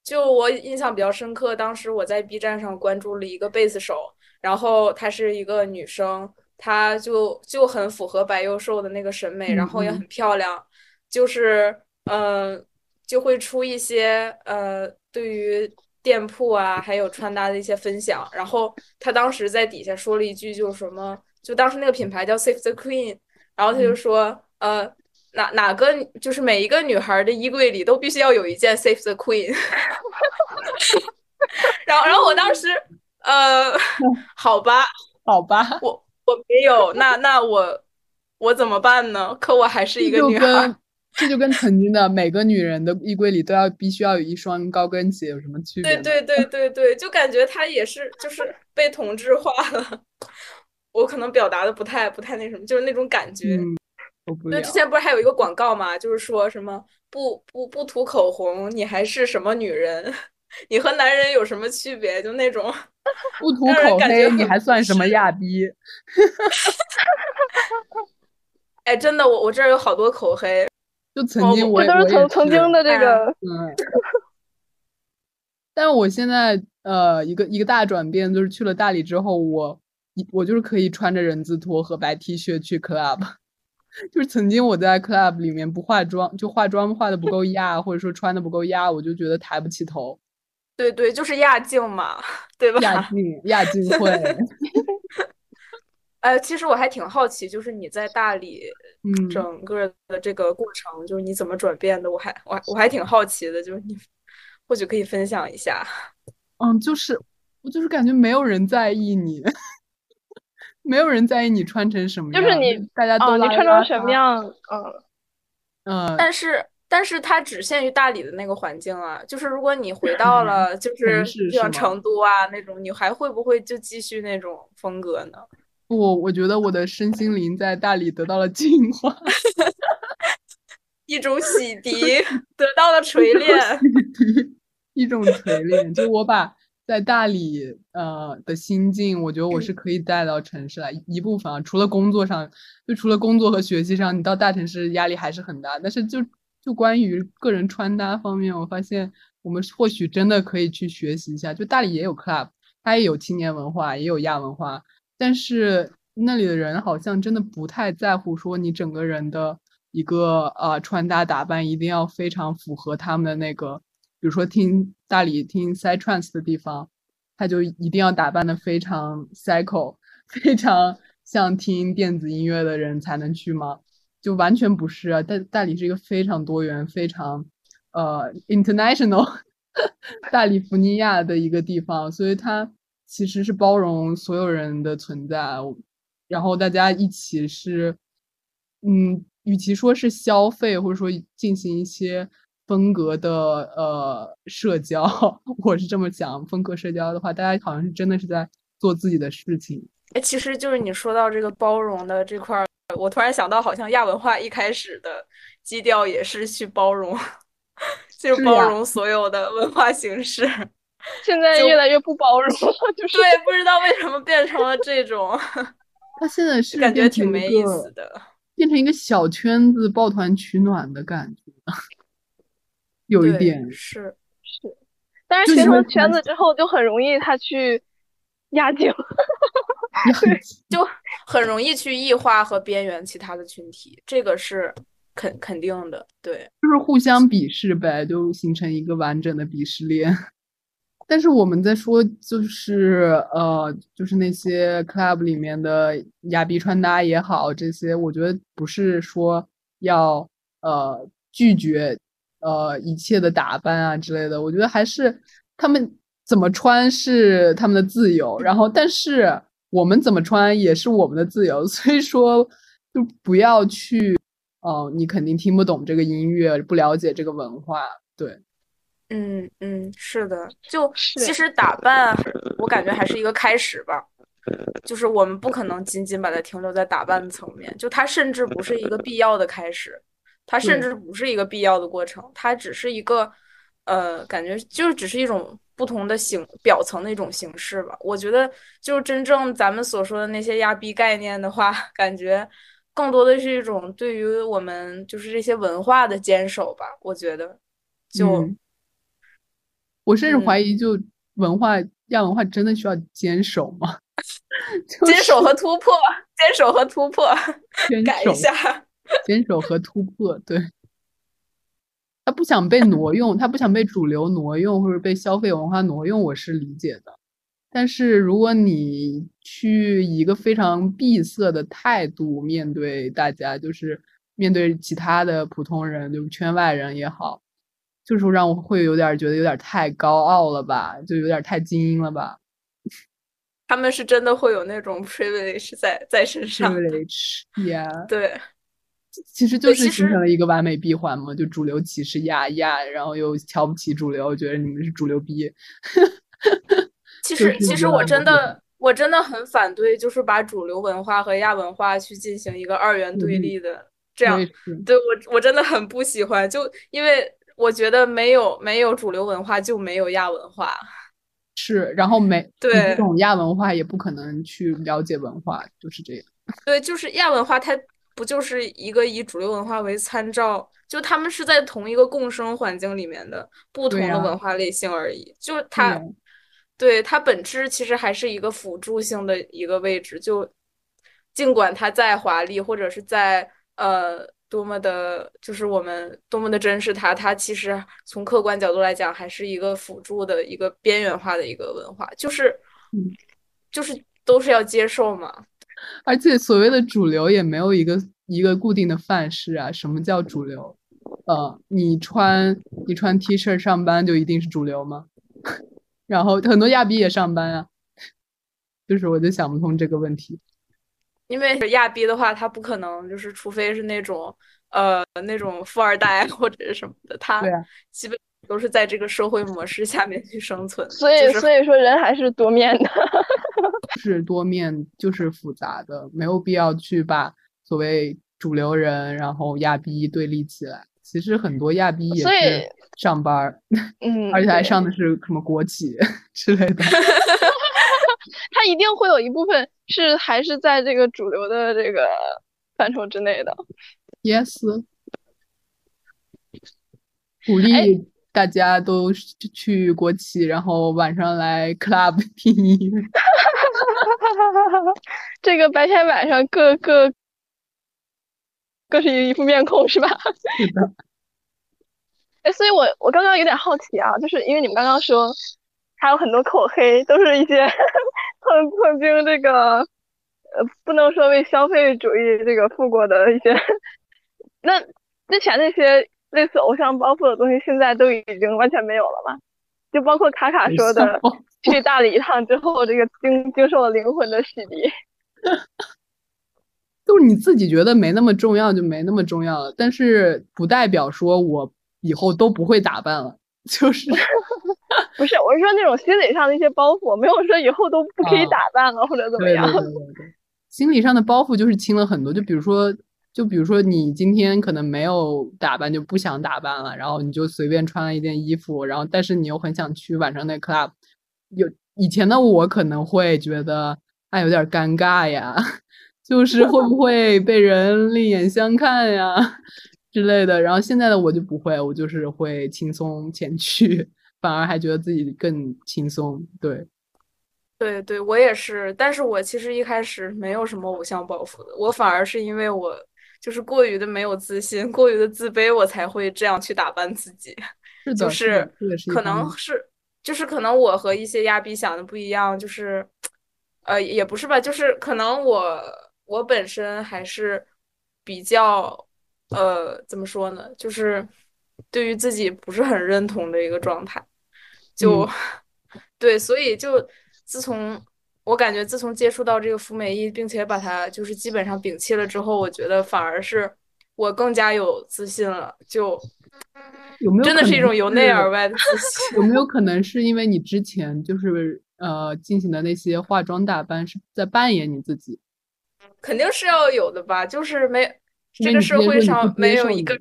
就我印象比较深刻，当时我在 B 站上关注了一个贝斯手，然后她是一个女生，她就就很符合白幼瘦的那个审美，然后也很漂亮，就是嗯，就会出一些呃，对于店铺啊，还有穿搭的一些分享，然后她当时在底下说了一句，就是什么。就当时那个品牌叫 Save the Queen，然后她就说，呃，哪哪个就是每一个女孩的衣柜里都必须要有一件 Save the Queen，[LAUGHS] 然后然后我当时，呃，[LAUGHS] 好吧，好吧，我我没有，那那我我怎么办呢？可我还是一个女孩，这就跟曾经的每个女人的衣柜里都要必须要有一双高跟鞋有什么区别？对对对对对，就感觉她也是就是被同质化了。我可能表达的不太不太那什么，就是那种感觉。对，之前不是还有一个广告嘛，就是说什么不不不涂口红，你还是什么女人？你和男人有什么区别？就那种 [LAUGHS] 不涂口黑，你还算什么亚逼？[LAUGHS] 哎，真的，我我这儿有好多口黑，就曾经我这都是曾曾经的这个，嗯。但是我现在呃，一个一个大转变，就是去了大理之后，我我就是可以穿着人字拖和白 T 恤去 club。[LAUGHS] 就是曾经我在 club 里面不化妆，就化妆化的不够亚，或者说穿的不够亚，我就觉得抬不起头。对对，就是亚静嘛，[LAUGHS] 对吧？亚静，亚静会。哎，其实我还挺好奇，就是你在大理，整个的这个过程，就是你怎么转变的？我还我我还挺好奇的，就是你或许可以分享一下。嗯，就是我就是感觉没有人在意你。[LAUGHS] 没有人在意你穿成什么样，就是你大家都你穿成什么样，嗯嗯，但是但是它只限于大理的那个环境啊，就是如果你回到了就是像成都啊那种，你还会不会就继续那种风格呢？不，我觉得我的身心灵在大理得到了净化，[LAUGHS] 一种洗涤，得到了锤炼，一种锤炼，就我把。在大理，呃的心境，我觉得我是可以带到城市来一部分啊。除了工作上，就除了工作和学习上，你到大城市压力还是很大。但是就就关于个人穿搭方面，我发现我们或许真的可以去学习一下。就大理也有 club，它也有青年文化，也有亚文化，但是那里的人好像真的不太在乎说你整个人的一个呃穿搭打扮一定要非常符合他们的那个。比如说听大理听 s i t r a n s 的地方，他就一定要打扮的非常 cycle，[LAUGHS] 非常像听电子音乐的人才能去吗？就完全不是啊！大大理是一个非常多元、非常呃 international [LAUGHS] 大利福尼亚的一个地方，所以它其实是包容所有人的存在，然后大家一起是，嗯，与其说是消费，或者说进行一些。风格的呃社交，[LAUGHS] 我是这么想。风格社交的话，大家好像是真的是在做自己的事情。哎，其实就是你说到这个包容的这块，我突然想到，好像亚文化一开始的基调也是去包容，就包容所有的文化形式。现在越来越不包容，就是对，不知道为什么变成了这种。[LAUGHS] 他现在是感觉挺没意思的，变成一个小圈子抱团取暖的感觉。有一点是是，但是形成圈子之后就很容易他去压境，[LAUGHS] 就很容易去异化和边缘其他的群体，这个是肯肯定的，对，就是互相鄙视呗，就形成一个完整的鄙视链。[LAUGHS] 但是我们在说，就是呃，就是那些 club 里面的亚逼穿搭也好，这些我觉得不是说要呃拒绝。呃，一切的打扮啊之类的，我觉得还是他们怎么穿是他们的自由，然后但是我们怎么穿也是我们的自由，[LAUGHS] 所以说就不要去，哦，你肯定听不懂这个音乐，不了解这个文化，对，嗯嗯，是的，就其实打扮，我感觉还是一个开始吧，就是我们不可能仅仅把它停留在打扮的层面，就它甚至不是一个必要的开始。它甚至不是一个必要的过程，它只是一个，呃，感觉就是只是一种不同的形表层的一种形式吧。我觉得，就是真正咱们所说的那些压逼概念的话，[LAUGHS] 感觉更多的是一种对于我们就是这些文化的坚守吧。我觉得，就我甚至怀疑，就文化亚文化真的需要坚守吗？[LAUGHS] 坚守和突破，坚守和突破，改一下。坚守和突破，对，他不想被挪用，他不想被主流挪用或者被消费文化挪用，我是理解的。但是如果你去以一个非常闭塞的态度面对大家，就是面对其他的普通人，就是圈外人也好，就是让我会有点觉得有点太高傲了吧，就有点太精英了吧。他们是真的会有那种 privilege 在在身上，privilege，yeah，对。其实就是形成了一个完美闭环嘛，就主流歧视亚亚，然后又瞧不起主流，觉得你们是主流逼。[LAUGHS] 其实，其实我真的，我真的很反对，就是把主流文化和亚文化去进行一个二元对立的这样。对我，我真的很不喜欢，就因为我觉得没有没有主流文化就没有亚文化。是，然后没对这种亚文化也不可能去了解文化，就是这样。对，就是亚文化，它不就是一个以主流文化为参照，就他们是在同一个共生环境里面的不同的文化类型而已。就它，对它本质其实还是一个辅助性的一个位置。就尽管它再华丽，或者是在呃。多么的，就是我们多么的珍视它，它其实从客观角度来讲，还是一个辅助的一个边缘化的一个文化，就是，就是都是要接受嘛。而且所谓的主流也没有一个一个固定的范式啊。什么叫主流？呃，你穿你穿 T 恤上班就一定是主流吗？[LAUGHS] 然后很多亚逼也上班啊，就是我就想不通这个问题。因为亚逼的话，他不可能就是，除非是那种呃那种富二代或者是什么的，他基本都是在这个社会模式下面去生存。所以所以说人还是多面的，[LAUGHS] 是多面就是复杂的，没有必要去把所谓主流人然后亚逼对立起来。其实很多亚逼也是上班，嗯，而且还上的是什么国企 [LAUGHS] 之类的。[LAUGHS] 他一定会有一部分是还是在这个主流的这个范畴之内的。Yes，鼓励大家都去国企，然后晚上来 club [LAUGHS] 听音乐。[LAUGHS] 这个白天晚上各各各是一副面孔是吧？是的。[LAUGHS] 哎，所以我我刚刚有点好奇啊，就是因为你们刚刚说还有很多口黑，都是一些。曾曾经这个，呃，不能说为消费主义这个付过的一些，那之前那些类似偶像包袱的东西，现在都已经完全没有了嘛？就包括卡卡说的，[LAUGHS] 去大理一趟之后，这个经经受了灵魂的洗涤。[LAUGHS] 就是你自己觉得没那么重要，就没那么重要了，但是不代表说我以后都不会打扮了。就是，[LAUGHS] 不是，我是说那种心理上的一些包袱，没有说以后都不可以打扮了或者怎么样。对对对对，心理上的包袱就是轻了很多。就比如说，就比如说你今天可能没有打扮，就不想打扮了，然后你就随便穿了一件衣服，然后但是你又很想去晚上那 club。有以前的我可能会觉得哎有点尴尬呀，[LAUGHS] 就是会不会被人另眼相看呀？[LAUGHS] 之类的，然后现在的我就不会，我就是会轻松前去，[LAUGHS] 反而还觉得自己更轻松。对，对对，我也是。但是我其实一开始没有什么偶像包袱的，我反而是因为我就是过于的没有自信，过于的自卑，我才会这样去打扮自己。[LAUGHS] 是的，是可能是，就是可能我和一些亚比想的不一样，就是，呃，也不是吧，就是可能我我本身还是比较。呃，怎么说呢？就是对于自己不是很认同的一个状态，就 [LAUGHS] 对，所以就自从我感觉自从接触到这个服美役，并且把它就是基本上摒弃了之后，我觉得反而是我更加有自信了。就有没有真的是一种由内而外的自信？[LAUGHS] 有没有可能是因为你之前就是呃进行的那些化妆打扮是在扮演你自己？肯定是要有的吧，就是没。这个社会上没有一个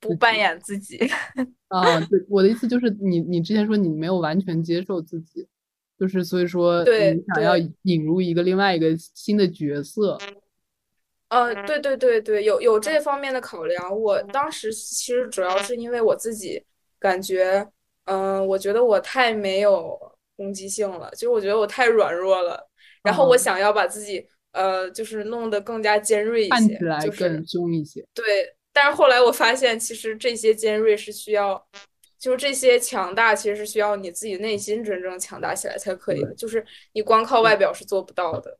不扮演自己 [LAUGHS] 啊！对，我的意思就是你，你之前说你没有完全接受自己，就是所以说你想要引入一个另外一个新的角色。呃，对对对对，有有这方面的考量。我当时其实主要是因为我自己感觉，嗯，我觉得我太没有攻击性了，就是我觉得我太软弱了，然后我想要把自己。呃，就是弄得更加尖锐一些，看起来更凶一些。对，但是后来我发现，其实这些尖锐是需要，就是这些强大，其实是需要你自己内心真正强大起来才可以的。就是你光靠外表是做不到的。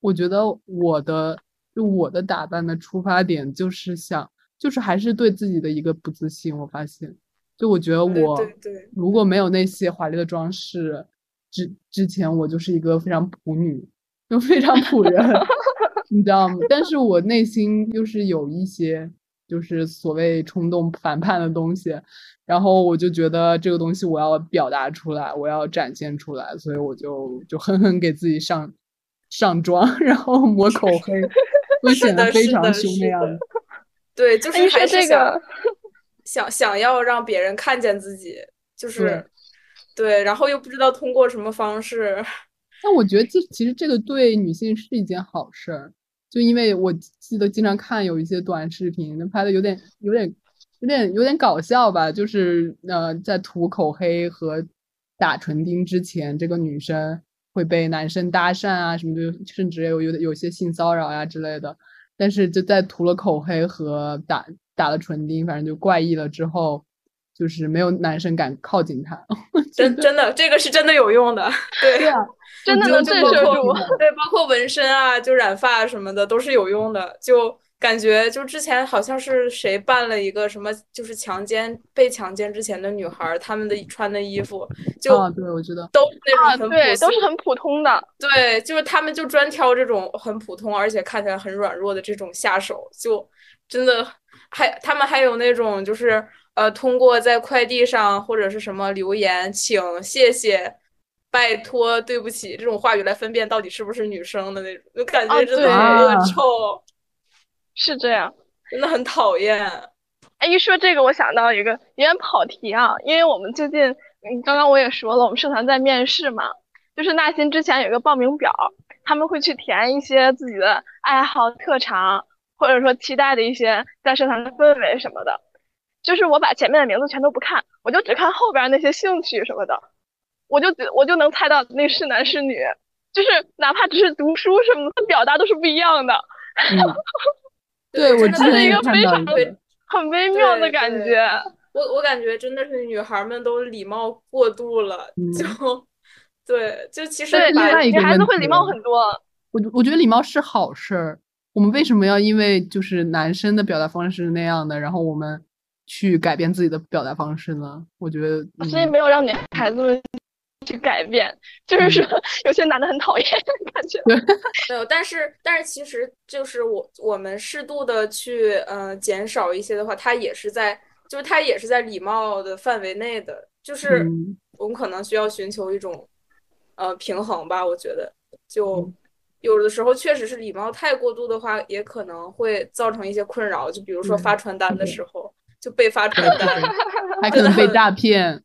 我觉得我的就我的打扮的出发点就是想，就是还是对自己的一个不自信。我发现，就我觉得我如果没有那些华丽的装饰，之之前我就是一个非常普女。就非常普人，[LAUGHS] 你知道吗？但是我内心就是有一些，就是所谓冲动反叛的东西，然后我就觉得这个东西我要表达出来，我要展现出来，所以我就就狠狠给自己上上妆，然后抹口黑，[LAUGHS] 会显得非常凶那样子。对，就是还是想想想要让别人看见自己，就是对，然后又不知道通过什么方式。但我觉得这其实这个对女性是一件好事儿，就因为我记得经常看有一些短视频，那拍的有点有点有点有点搞笑吧，就是呃在涂口黑和打唇钉之前，这个女生会被男生搭讪啊什么的，甚至有有有些性骚扰呀之类的。但是就在涂了口黑和打打了唇钉，反正就怪异了之后。就是没有男生敢靠近她，[LAUGHS] 真真的，这个是真的有用的，对啊，真的能震慑住，对，包括纹身啊，就染发什么的都是有用的，就感觉就之前好像是谁办了一个什么，就是强奸被强奸之前的女孩，他们的穿的衣服，就对我知道都是那种很对，都是很普通的，对，就是他们就专挑这种很普通而且看起来很软弱的这种下手，就真的还他们还有那种就是。呃，通过在快递上或者是什么留言，请、谢谢、拜托、对不起这种话语来分辨到底是不是女生的那种，就感觉真的恶臭，[LAUGHS] 是这样，真的很讨厌。哎，一说这个，我想到一个有点跑题啊，因为我们最近，嗯，刚刚我也说了，我们社团在面试嘛，就是纳新之前有一个报名表，他们会去填一些自己的爱好、特长，或者说期待的一些在社团的氛围什么的。就是我把前面的名字全都不看，我就只看后边那些兴趣什么的，我就我就能猜到那是男是女，就是哪怕只是读书什么的，表达都是不一样的。[LAUGHS] 对，我真是一个非常很微妙的感觉。我我感觉真的是女孩们都礼貌过度了，就对，就其实女孩子会礼貌很多。我我觉得礼貌是好事儿，我们为什么要因为就是男生的表达方式是那样的，然后我们。去改变自己的表达方式呢？我觉得，所以没有让女孩子们去改变，就是说有些男的很讨厌感觉。[LAUGHS] 没有，但是但是其实就是我我们适度的去呃减少一些的话，他也是在就是他也是在礼貌的范围内的，就是我们可能需要寻求一种呃平衡吧。我觉得就有的时候确实是礼貌太过度的话，也可能会造成一些困扰。就比如说发传单的时候。就被发传单，还可能被 [LAUGHS] 诈骗。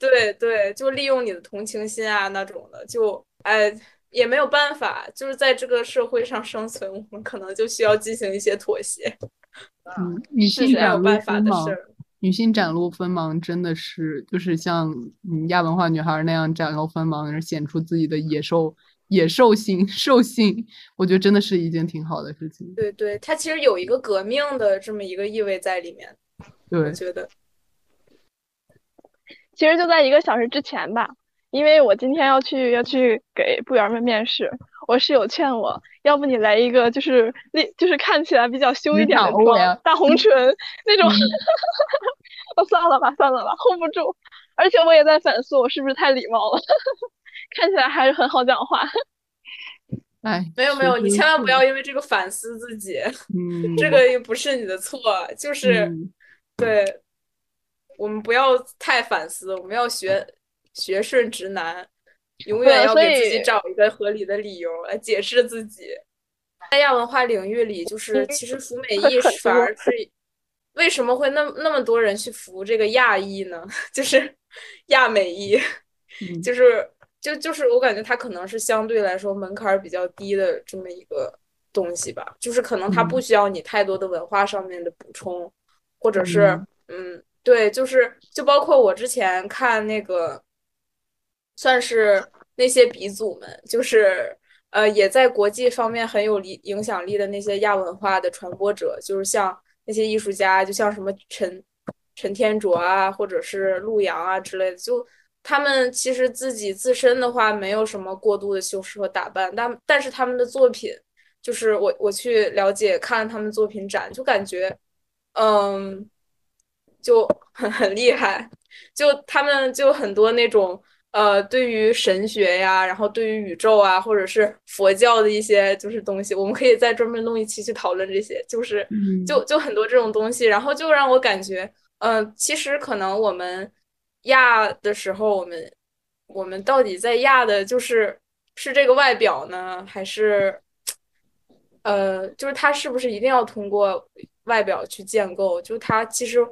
对对，就利用你的同情心啊那种的，就哎也没有办法，就是在这个社会上生存，我们可能就需要进行一些妥协。嗯，女性展露锋芒，女性展露锋芒真的是就是像嗯亚文化女孩那样展露锋芒，显出自己的野兽野兽性 [LAUGHS] 兽性，我觉得真的是一件挺好的事情。对对，它其实有一个革命的这么一个意味在里面。对我觉得，其实就在一个小时之前吧，因为我今天要去要去给部员们面试，我室友劝我，要不你来一个就是那，就是看起来比较凶一点的妆，大红 [LAUGHS] 唇那种。哦，[LAUGHS] 算了吧，算了吧，hold 不住。而且我也在反思，我是不是太礼貌了？[LAUGHS] 看起来还是很好讲话。哎，没有没有，你千万不要因为这个反思自己。嗯，这个也不是你的错，就是。对，我们不要太反思，我们要学学顺直男，永远要给自己找一个合理的理由来解释自己。在亚文化领域里，就是其实服美役反而是为什么会那那么多人去服这个亚裔呢？[LAUGHS] 就是亚美裔，[LAUGHS] 就是就就是我感觉它可能是相对来说门槛比较低的这么一个东西吧，就是可能它不需要你太多的文化上面的补充。或者是，嗯，对，就是就包括我之前看那个，算是那些鼻祖们，就是呃，也在国际方面很有力影响力的那些亚文化的传播者，就是像那些艺术家，就像什么陈陈天卓啊，或者是陆阳啊之类的，就他们其实自己自身的话没有什么过度的修饰和打扮，但但是他们的作品，就是我我去了解看他们作品展，就感觉。嗯，就很 [LAUGHS] 很厉害，就他们就很多那种呃，对于神学呀，然后对于宇宙啊，或者是佛教的一些就是东西，我们可以再专门弄一期去讨论这些，就是就就很多这种东西，然后就让我感觉，嗯，其实可能我们亚的时候，我们我们到底在亚的，就是是这个外表呢，还是呃，就是它是不是一定要通过？外表去建构，就它其实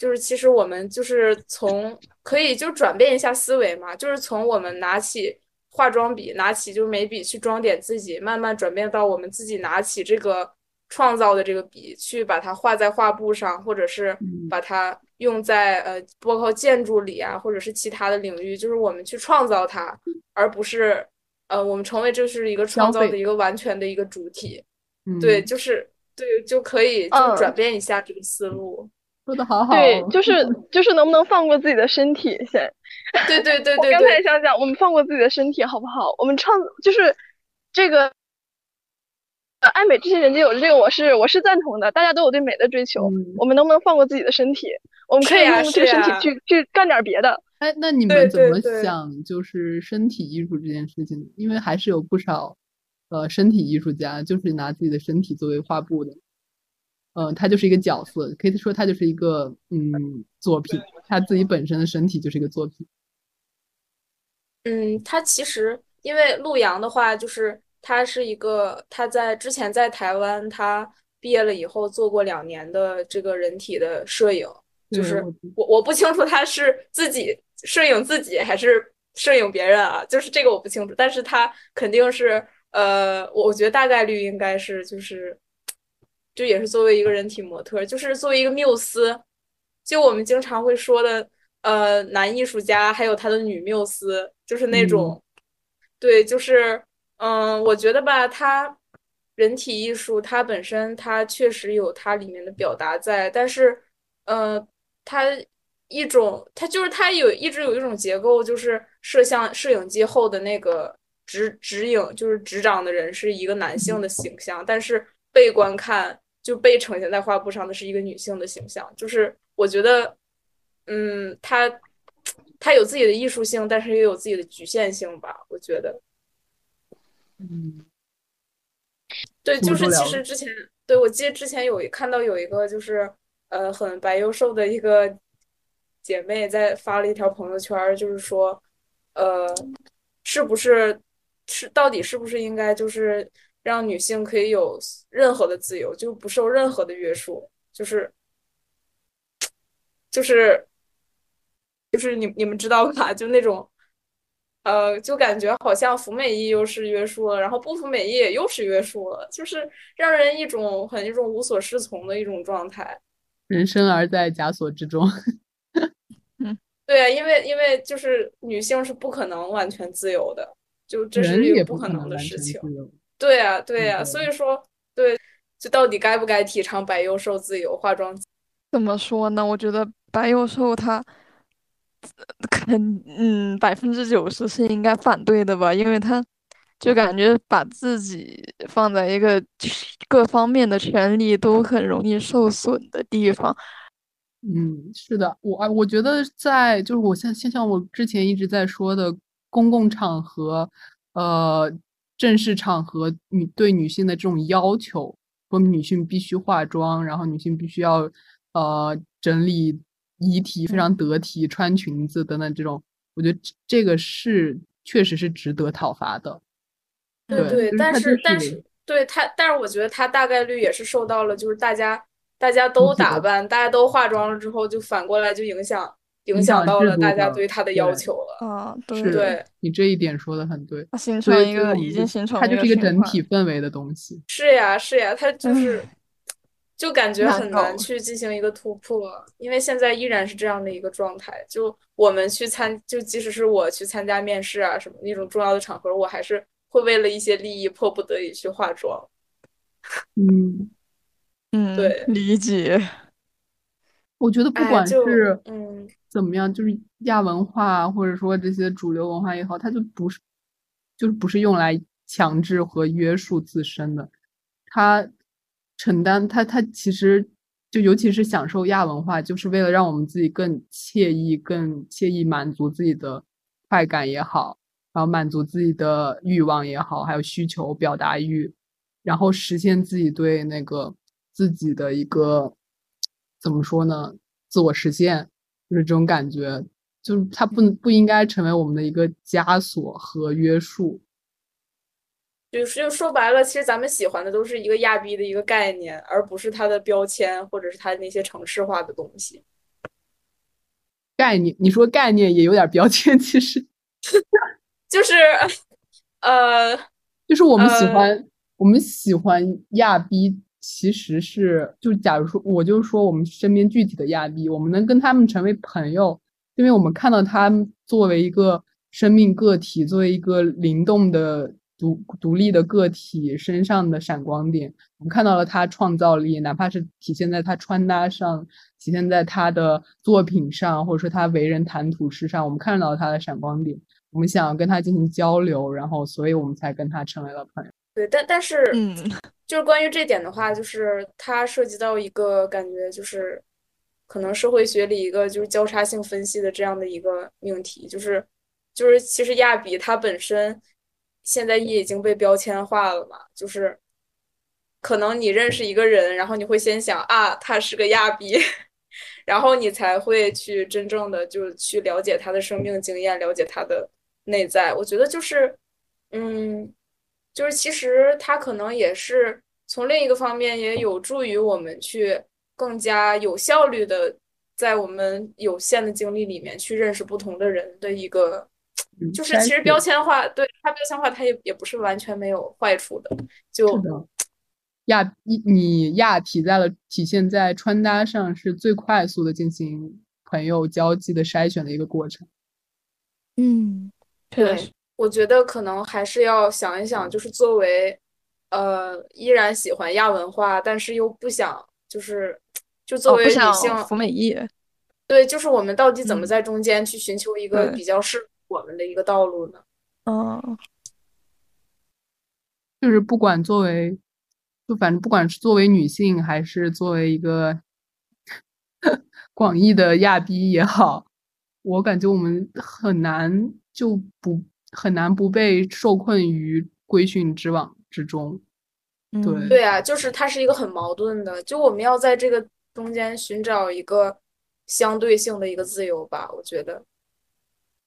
就是其实我们就是从可以就转变一下思维嘛，就是从我们拿起化妆笔，拿起就是眉笔去装点自己，慢慢转变到我们自己拿起这个创造的这个笔，去把它画在画布上，或者是把它用在呃包括建筑里啊，或者是其他的领域，就是我们去创造它，而不是呃我们成为这是一个创造的一个完全的一个主体。对，就是对就可以就转变一下这个思路。说的好好，对，就是 [LAUGHS] 就是能不能放过自己的身体先？对对对对，我刚才想讲，我们放过自己的身体好不好？我们创就是这个爱美这些人皆有，这个我是我是赞同的，大家都有对美的追求，我们能不能放过自己的身体？我们可以用这个身体去去干点别的。哎，那你们怎么想？就是身体艺术这件事情，因为还是有不少呃身体艺术家，就是拿自己的身体作为画布的。嗯，他就是一个角色，可以说他就是一个嗯作品，他自己本身的身体就是一个作品。嗯，他其实因为陆阳的话，就是他是一个他在之前在台湾，他毕业了以后做过两年的这个人体的摄影，就是我我不清楚他是自己摄影自己还是摄影别人啊，就是这个我不清楚，但是他肯定是呃，我觉得大概率应该是就是。就也是作为一个人体模特，就是作为一个缪斯，就我们经常会说的，呃，男艺术家还有他的女缪斯，就是那种，对，就是，嗯，我觉得吧，他人体艺术，它本身它确实有它里面的表达在，但是，呃，它一种，它就是它有一直有一种结构，就是摄像摄影机后的那个指指影，就是执掌的人是一个男性的形象，但是。被观看就被呈现在画布上的是一个女性的形象，就是我觉得，嗯，她她有自己的艺术性，但是也有自己的局限性吧。我觉得，嗯，对，就是其实之前，对我记得之前有看到有一个就是呃很白又瘦的一个姐妹在发了一条朋友圈，就是说，呃，是不是是到底是不是应该就是。让女性可以有任何的自由，就不受任何的约束，就是，就是，就是你你们知道吧？就那种，呃，就感觉好像服美役又是约束了，然后不服美役也又是约束了，就是让人一种很一种无所适从的一种状态。人生而在枷锁之中。[LAUGHS] 嗯，对啊，因为因为就是女性是不可能完全自由的，就这是一个不可能的事情。由。对呀，对呀，所以说，对，就到底该不该提倡白幼瘦自由化妆？[LAUGHS] 怎么说呢？我觉得白幼瘦他肯，嗯，百分之九十是应该反对的吧，因为他就感觉把自己放在一个各方面的权利都很容易受损的地方。嗯，是的，我啊，我觉得在就是我像像像我之前一直在说的公共场合，呃。正式场合女对女性的这种要求，说女性必须化妆，然后女性必须要呃整理遗体，非常得体，穿裙子等等这种，我觉得这个是确实是值得讨伐的。对对，但是但是对他，但是我觉得他大概率也是受到了，就是大家大家都打扮，大家都化妆了之后，就反过来就影响。影响到了大家对他的要求了啊！对，你这一点说的很对。它形成一个已经形成，它就是一个整体氛围的东西。是呀，是呀，它就是，就感觉很难去进行一个突破，因为现在依然是这样的一个状态。就我们去参，就即使是我去参加面试啊什么那种重要的场合，我还是会为了一些利益迫不得已去化妆。[LAUGHS] 嗯嗯，对，理解。我觉得不管是嗯。怎么样？就是亚文化，或者说这些主流文化也好，它就不是，就是不是用来强制和约束自身的。它承担，它它其实就尤其是享受亚文化，就是为了让我们自己更惬意、更惬意，满足自己的快感也好，然后满足自己的欲望也好，还有需求表达欲，然后实现自己对那个自己的一个怎么说呢？自我实现。就是这种感觉，就是它不不应该成为我们的一个枷锁和约束。就是就说白了，其实咱们喜欢的都是一个亚逼的一个概念，而不是它的标签或者是它那些城市化的东西。概念，你说概念也有点标签，其实 [LAUGHS] 就是呃，就是我们喜欢我们喜欢亚逼，其实是就假如说，我就说我们身边具体的亚逼，我们能跟他们成为朋友，因为我们看到他作为一个生命个体，作为一个灵动的。独独立的个体身上的闪光点，我们看到了他创造力，哪怕是体现在他穿搭上，体现在他的作品上，或者说他为人谈吐之上，我们看到了他的闪光点，我们想要跟他进行交流，然后，所以我们才跟他成为了朋友。对，但但是，嗯，就是关于这点的话，就是它涉及到一个感觉，就是可能社会学里一个就是交叉性分析的这样的一个命题，就是就是其实亚比它本身。现在也已经被标签化了嘛，就是可能你认识一个人，然后你会先想啊，他是个亚比，[LAUGHS] 然后你才会去真正的就去了解他的生命经验，了解他的内在。我觉得就是，嗯，就是其实它可能也是从另一个方面也有助于我们去更加有效率的在我们有限的精力里面去认识不同的人的一个。就是其实标签化，对它标签化，它也也不是完全没有坏处的。就亚你你亚体在了体现在穿搭上，是最快速的进行朋友交际的筛选的一个过程。嗯，对，我觉得可能还是要想一想，就是作为呃依然喜欢亚文化，但是又不想就是就作为女性服美役，对，就是我们到底怎么在中间去寻求一个比较适。我们的一个道路呢？嗯，就是不管作为，就反正不管是作为女性，还是作为一个 [LAUGHS] 广义的亚逼也好，我感觉我们很难就不很难不被受困于规训之网之中。对对啊，就是它是一个很矛盾的，就我们要在这个中间寻找一个相对性的一个自由吧，我觉得。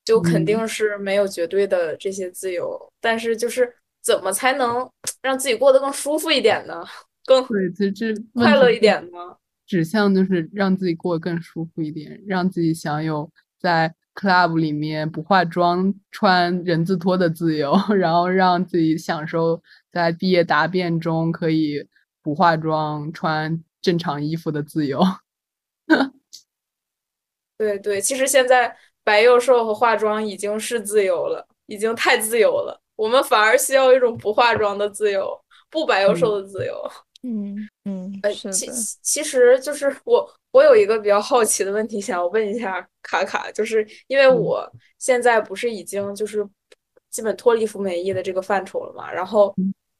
就肯定是没有绝对的这些自由，但是就是怎么才能 [TSK] 让自己过得更舒服一点呢？更对，这这 [TSK] 快乐一点呢？指向就是让自己过得更舒服一点，让自己享有在 club 里面不化妆穿人字拖的自由，[LAUGHS] 然后让自己享受在毕业答辩中可以不化妆穿正常衣服的自由。[LAUGHS] 对对，其实现在。白幼瘦和化妆已经是自由了，已经太自由了。我们反而需要一种不化妆的自由，不白幼瘦的自由。嗯嗯，其其实就是我，我有一个比较好奇的问题，想要问一下卡卡，就是因为我现在不是已经就是基本脱离服美役的这个范畴了嘛？然后，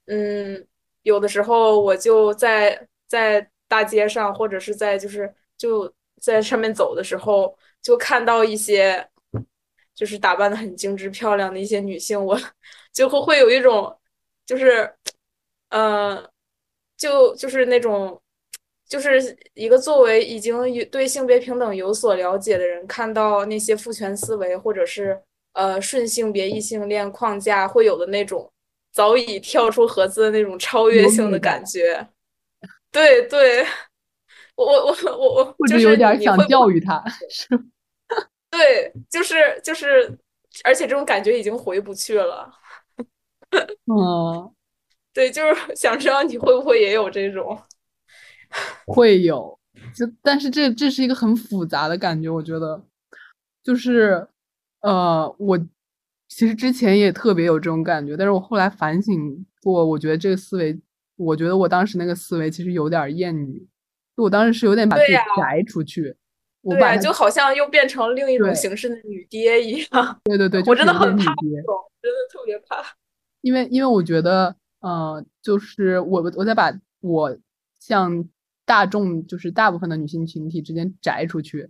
嗯，有的时候我就在在大街上，或者是在就是就在上面走的时候。就看到一些，就是打扮的很精致漂亮的一些女性，我 [LAUGHS] 就会会有一种，就是，呃，就就是那种，就是一个作为已经对性别平等有所了解的人，看到那些父权思维或者是呃顺性别异性恋框架会有的那种早已跳出盒子的那种超越性的感觉。对对，我我我我我，[LAUGHS] 就是有点想教育他，[LAUGHS] 是。[LAUGHS] 对，就是就是，而且这种感觉已经回不去了。嗯，对，就是想知道你会不会也有这种？[LAUGHS] 会有，就但是这这是一个很复杂的感觉，我觉得，就是呃，我其实之前也特别有这种感觉，但是我后来反省过，我觉得这个思维，我觉得我当时那个思维其实有点厌女，就我当时是有点把自己摘出去。对，就好像又变成另一种形式的女爹一样。对对对，[LAUGHS] 我真的很怕这种，真的特别怕。因为因为我觉得，呃，就是我我在把我像大众，就是大部分的女性群体之间摘出去，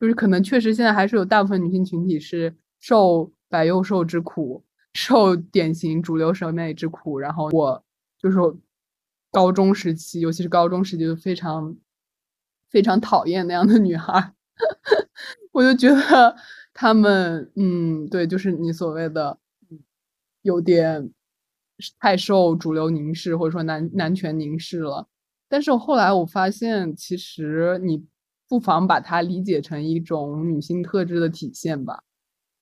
就是可能确实现在还是有大部分女性群体是受白幼瘦之苦，受典型主流审美之苦。然后我就是高中时期，尤其是高中时期，就非常。非常讨厌那样的女孩，[LAUGHS] 我就觉得他们，嗯，对，就是你所谓的，有点太受主流凝视，或者说男男权凝视了。但是后来我发现，其实你不妨把它理解成一种女性特质的体现吧。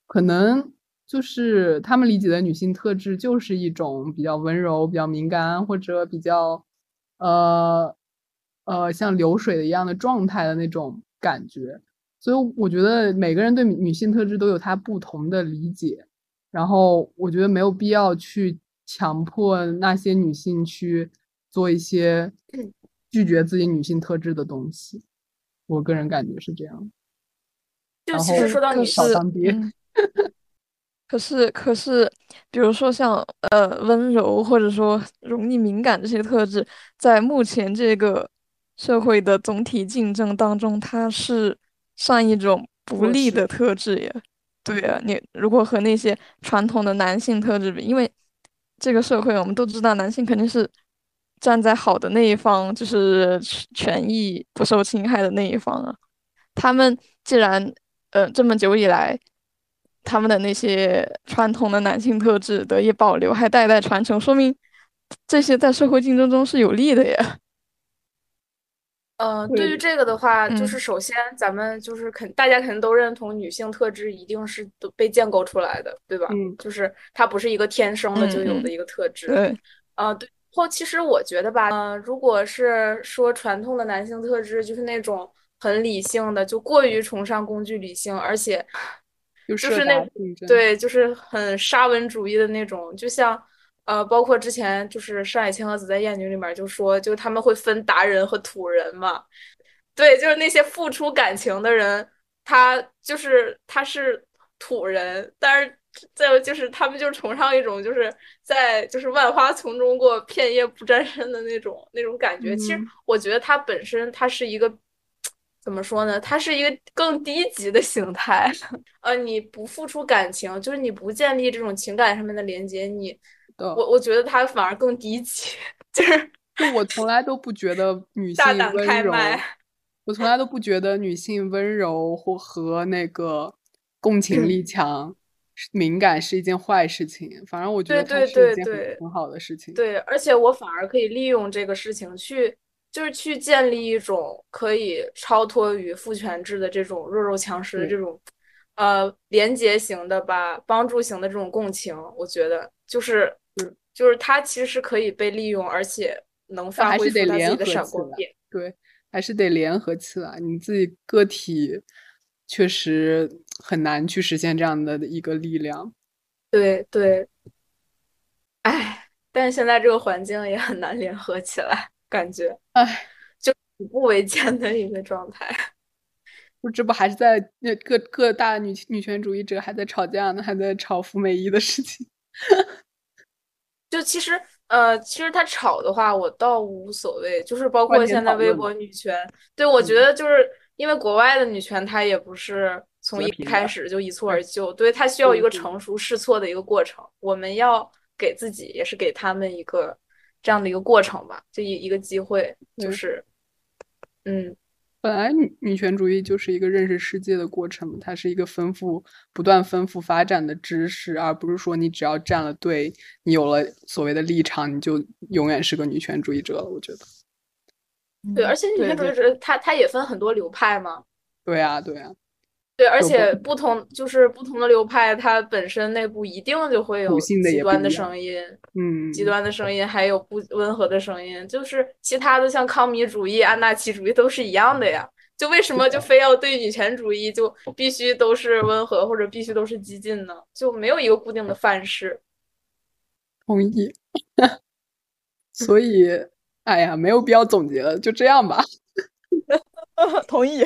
可能就是他们理解的女性特质，就是一种比较温柔、比较敏感，或者比较呃呃像流水的一样的状态的那种感觉。所以我觉得每个人对女性特质都有他不同的理解，然后我觉得没有必要去强迫那些女性去做一些拒绝自己女性特质的东西。我个人感觉是这样。就其实说到女性，可是可是，比如说像呃温柔或者说容易敏感这些特质，在目前这个社会的总体竞争当中，它是。算一种不利的特质呀，对呀，你如果和那些传统的男性特质比，因为这个社会我们都知道，男性肯定是站在好的那一方，就是权益不受侵害的那一方啊。他们既然呃这么久以来，他们的那些传统的男性特质得以保留，还代代传承，说明这些在社会竞争中是有利的呀。嗯，对于这个的话，就是首先咱们就是肯大家肯定都认同女性特质一定是都被建构出来的，对吧？嗯，就是它不是一个天生的就有的一个特质。对，啊，对。后其实我觉得吧，嗯，如果是说传统的男性特质，就是那种很理性的，就过于崇尚工具理性，而且就是那对，就是很沙文主义的那种，就像。呃，包括之前就是上海千鹤子在艳女里面就说，就他们会分达人和土人嘛，对，就是那些付出感情的人，他就是他是土人，但是再就是他们就崇尚一种就是在就是万花丛中过，片叶不沾身的那种那种感觉。其实我觉得它本身它是一个怎么说呢？它是一个更低级的形态。呃，你不付出感情，就是你不建立这种情感上面的连接，你。我我觉得它反而更低级，[LAUGHS] 就是就我从来都不觉得女性温柔，我从来都不觉得女性温柔或和那个共情力 [LAUGHS] 强、敏感是一件坏事情，反正我觉得它是一件很好的事情。对，而且我反而可以利用这个事情去，就是去建立一种可以超脱于父权制的这种弱肉强食的这种呃廉洁型的吧，帮助型的这种共情，我觉得就是。就是它其实是可以被利用，而且能发挥出它自己的闪光点。对，还是得联合起来。你自己个体确实很难去实现这样的一个力量。对对，哎，但是现在这个环境也很难联合起来，感觉哎，就举步维艰的一个状态。[LAUGHS] 不，这不还是在那各各大女女权主义者还在吵架呢，还在吵服美役的事情。[LAUGHS] 就其实，呃，其实他吵的话，我倒无所谓。就是包括现在微博女权，对我觉得就是因为国外的女权，她也不是从一开始就一蹴而就，对，他需要一个成熟试错的一个过程。我们要给自己，也是给他们一个这样的一个过程吧，就一一个机会，就是，嗯。本来女女权主义就是一个认识世界的过程，它是一个丰富、不断丰富发展的知识，而不是说你只要站了队，你有了所谓的立场，你就永远是个女权主义者了。我觉得，对，而且女权主义者它它也分很多流派嘛。对呀，对呀。对，而且不同就是不同的流派，它本身内部一定就会有极端的声音，嗯，极端的声音，还有不温和的声音，就是其他的像康米主义、安纳奇主义都是一样的呀。就为什么就非要对女权主义就必须都是温和或者必须都是激进呢？就没有一个固定的范式。同意。[LAUGHS] 所以，哎呀，没有必要总结了，就这样吧。[LAUGHS] 同意。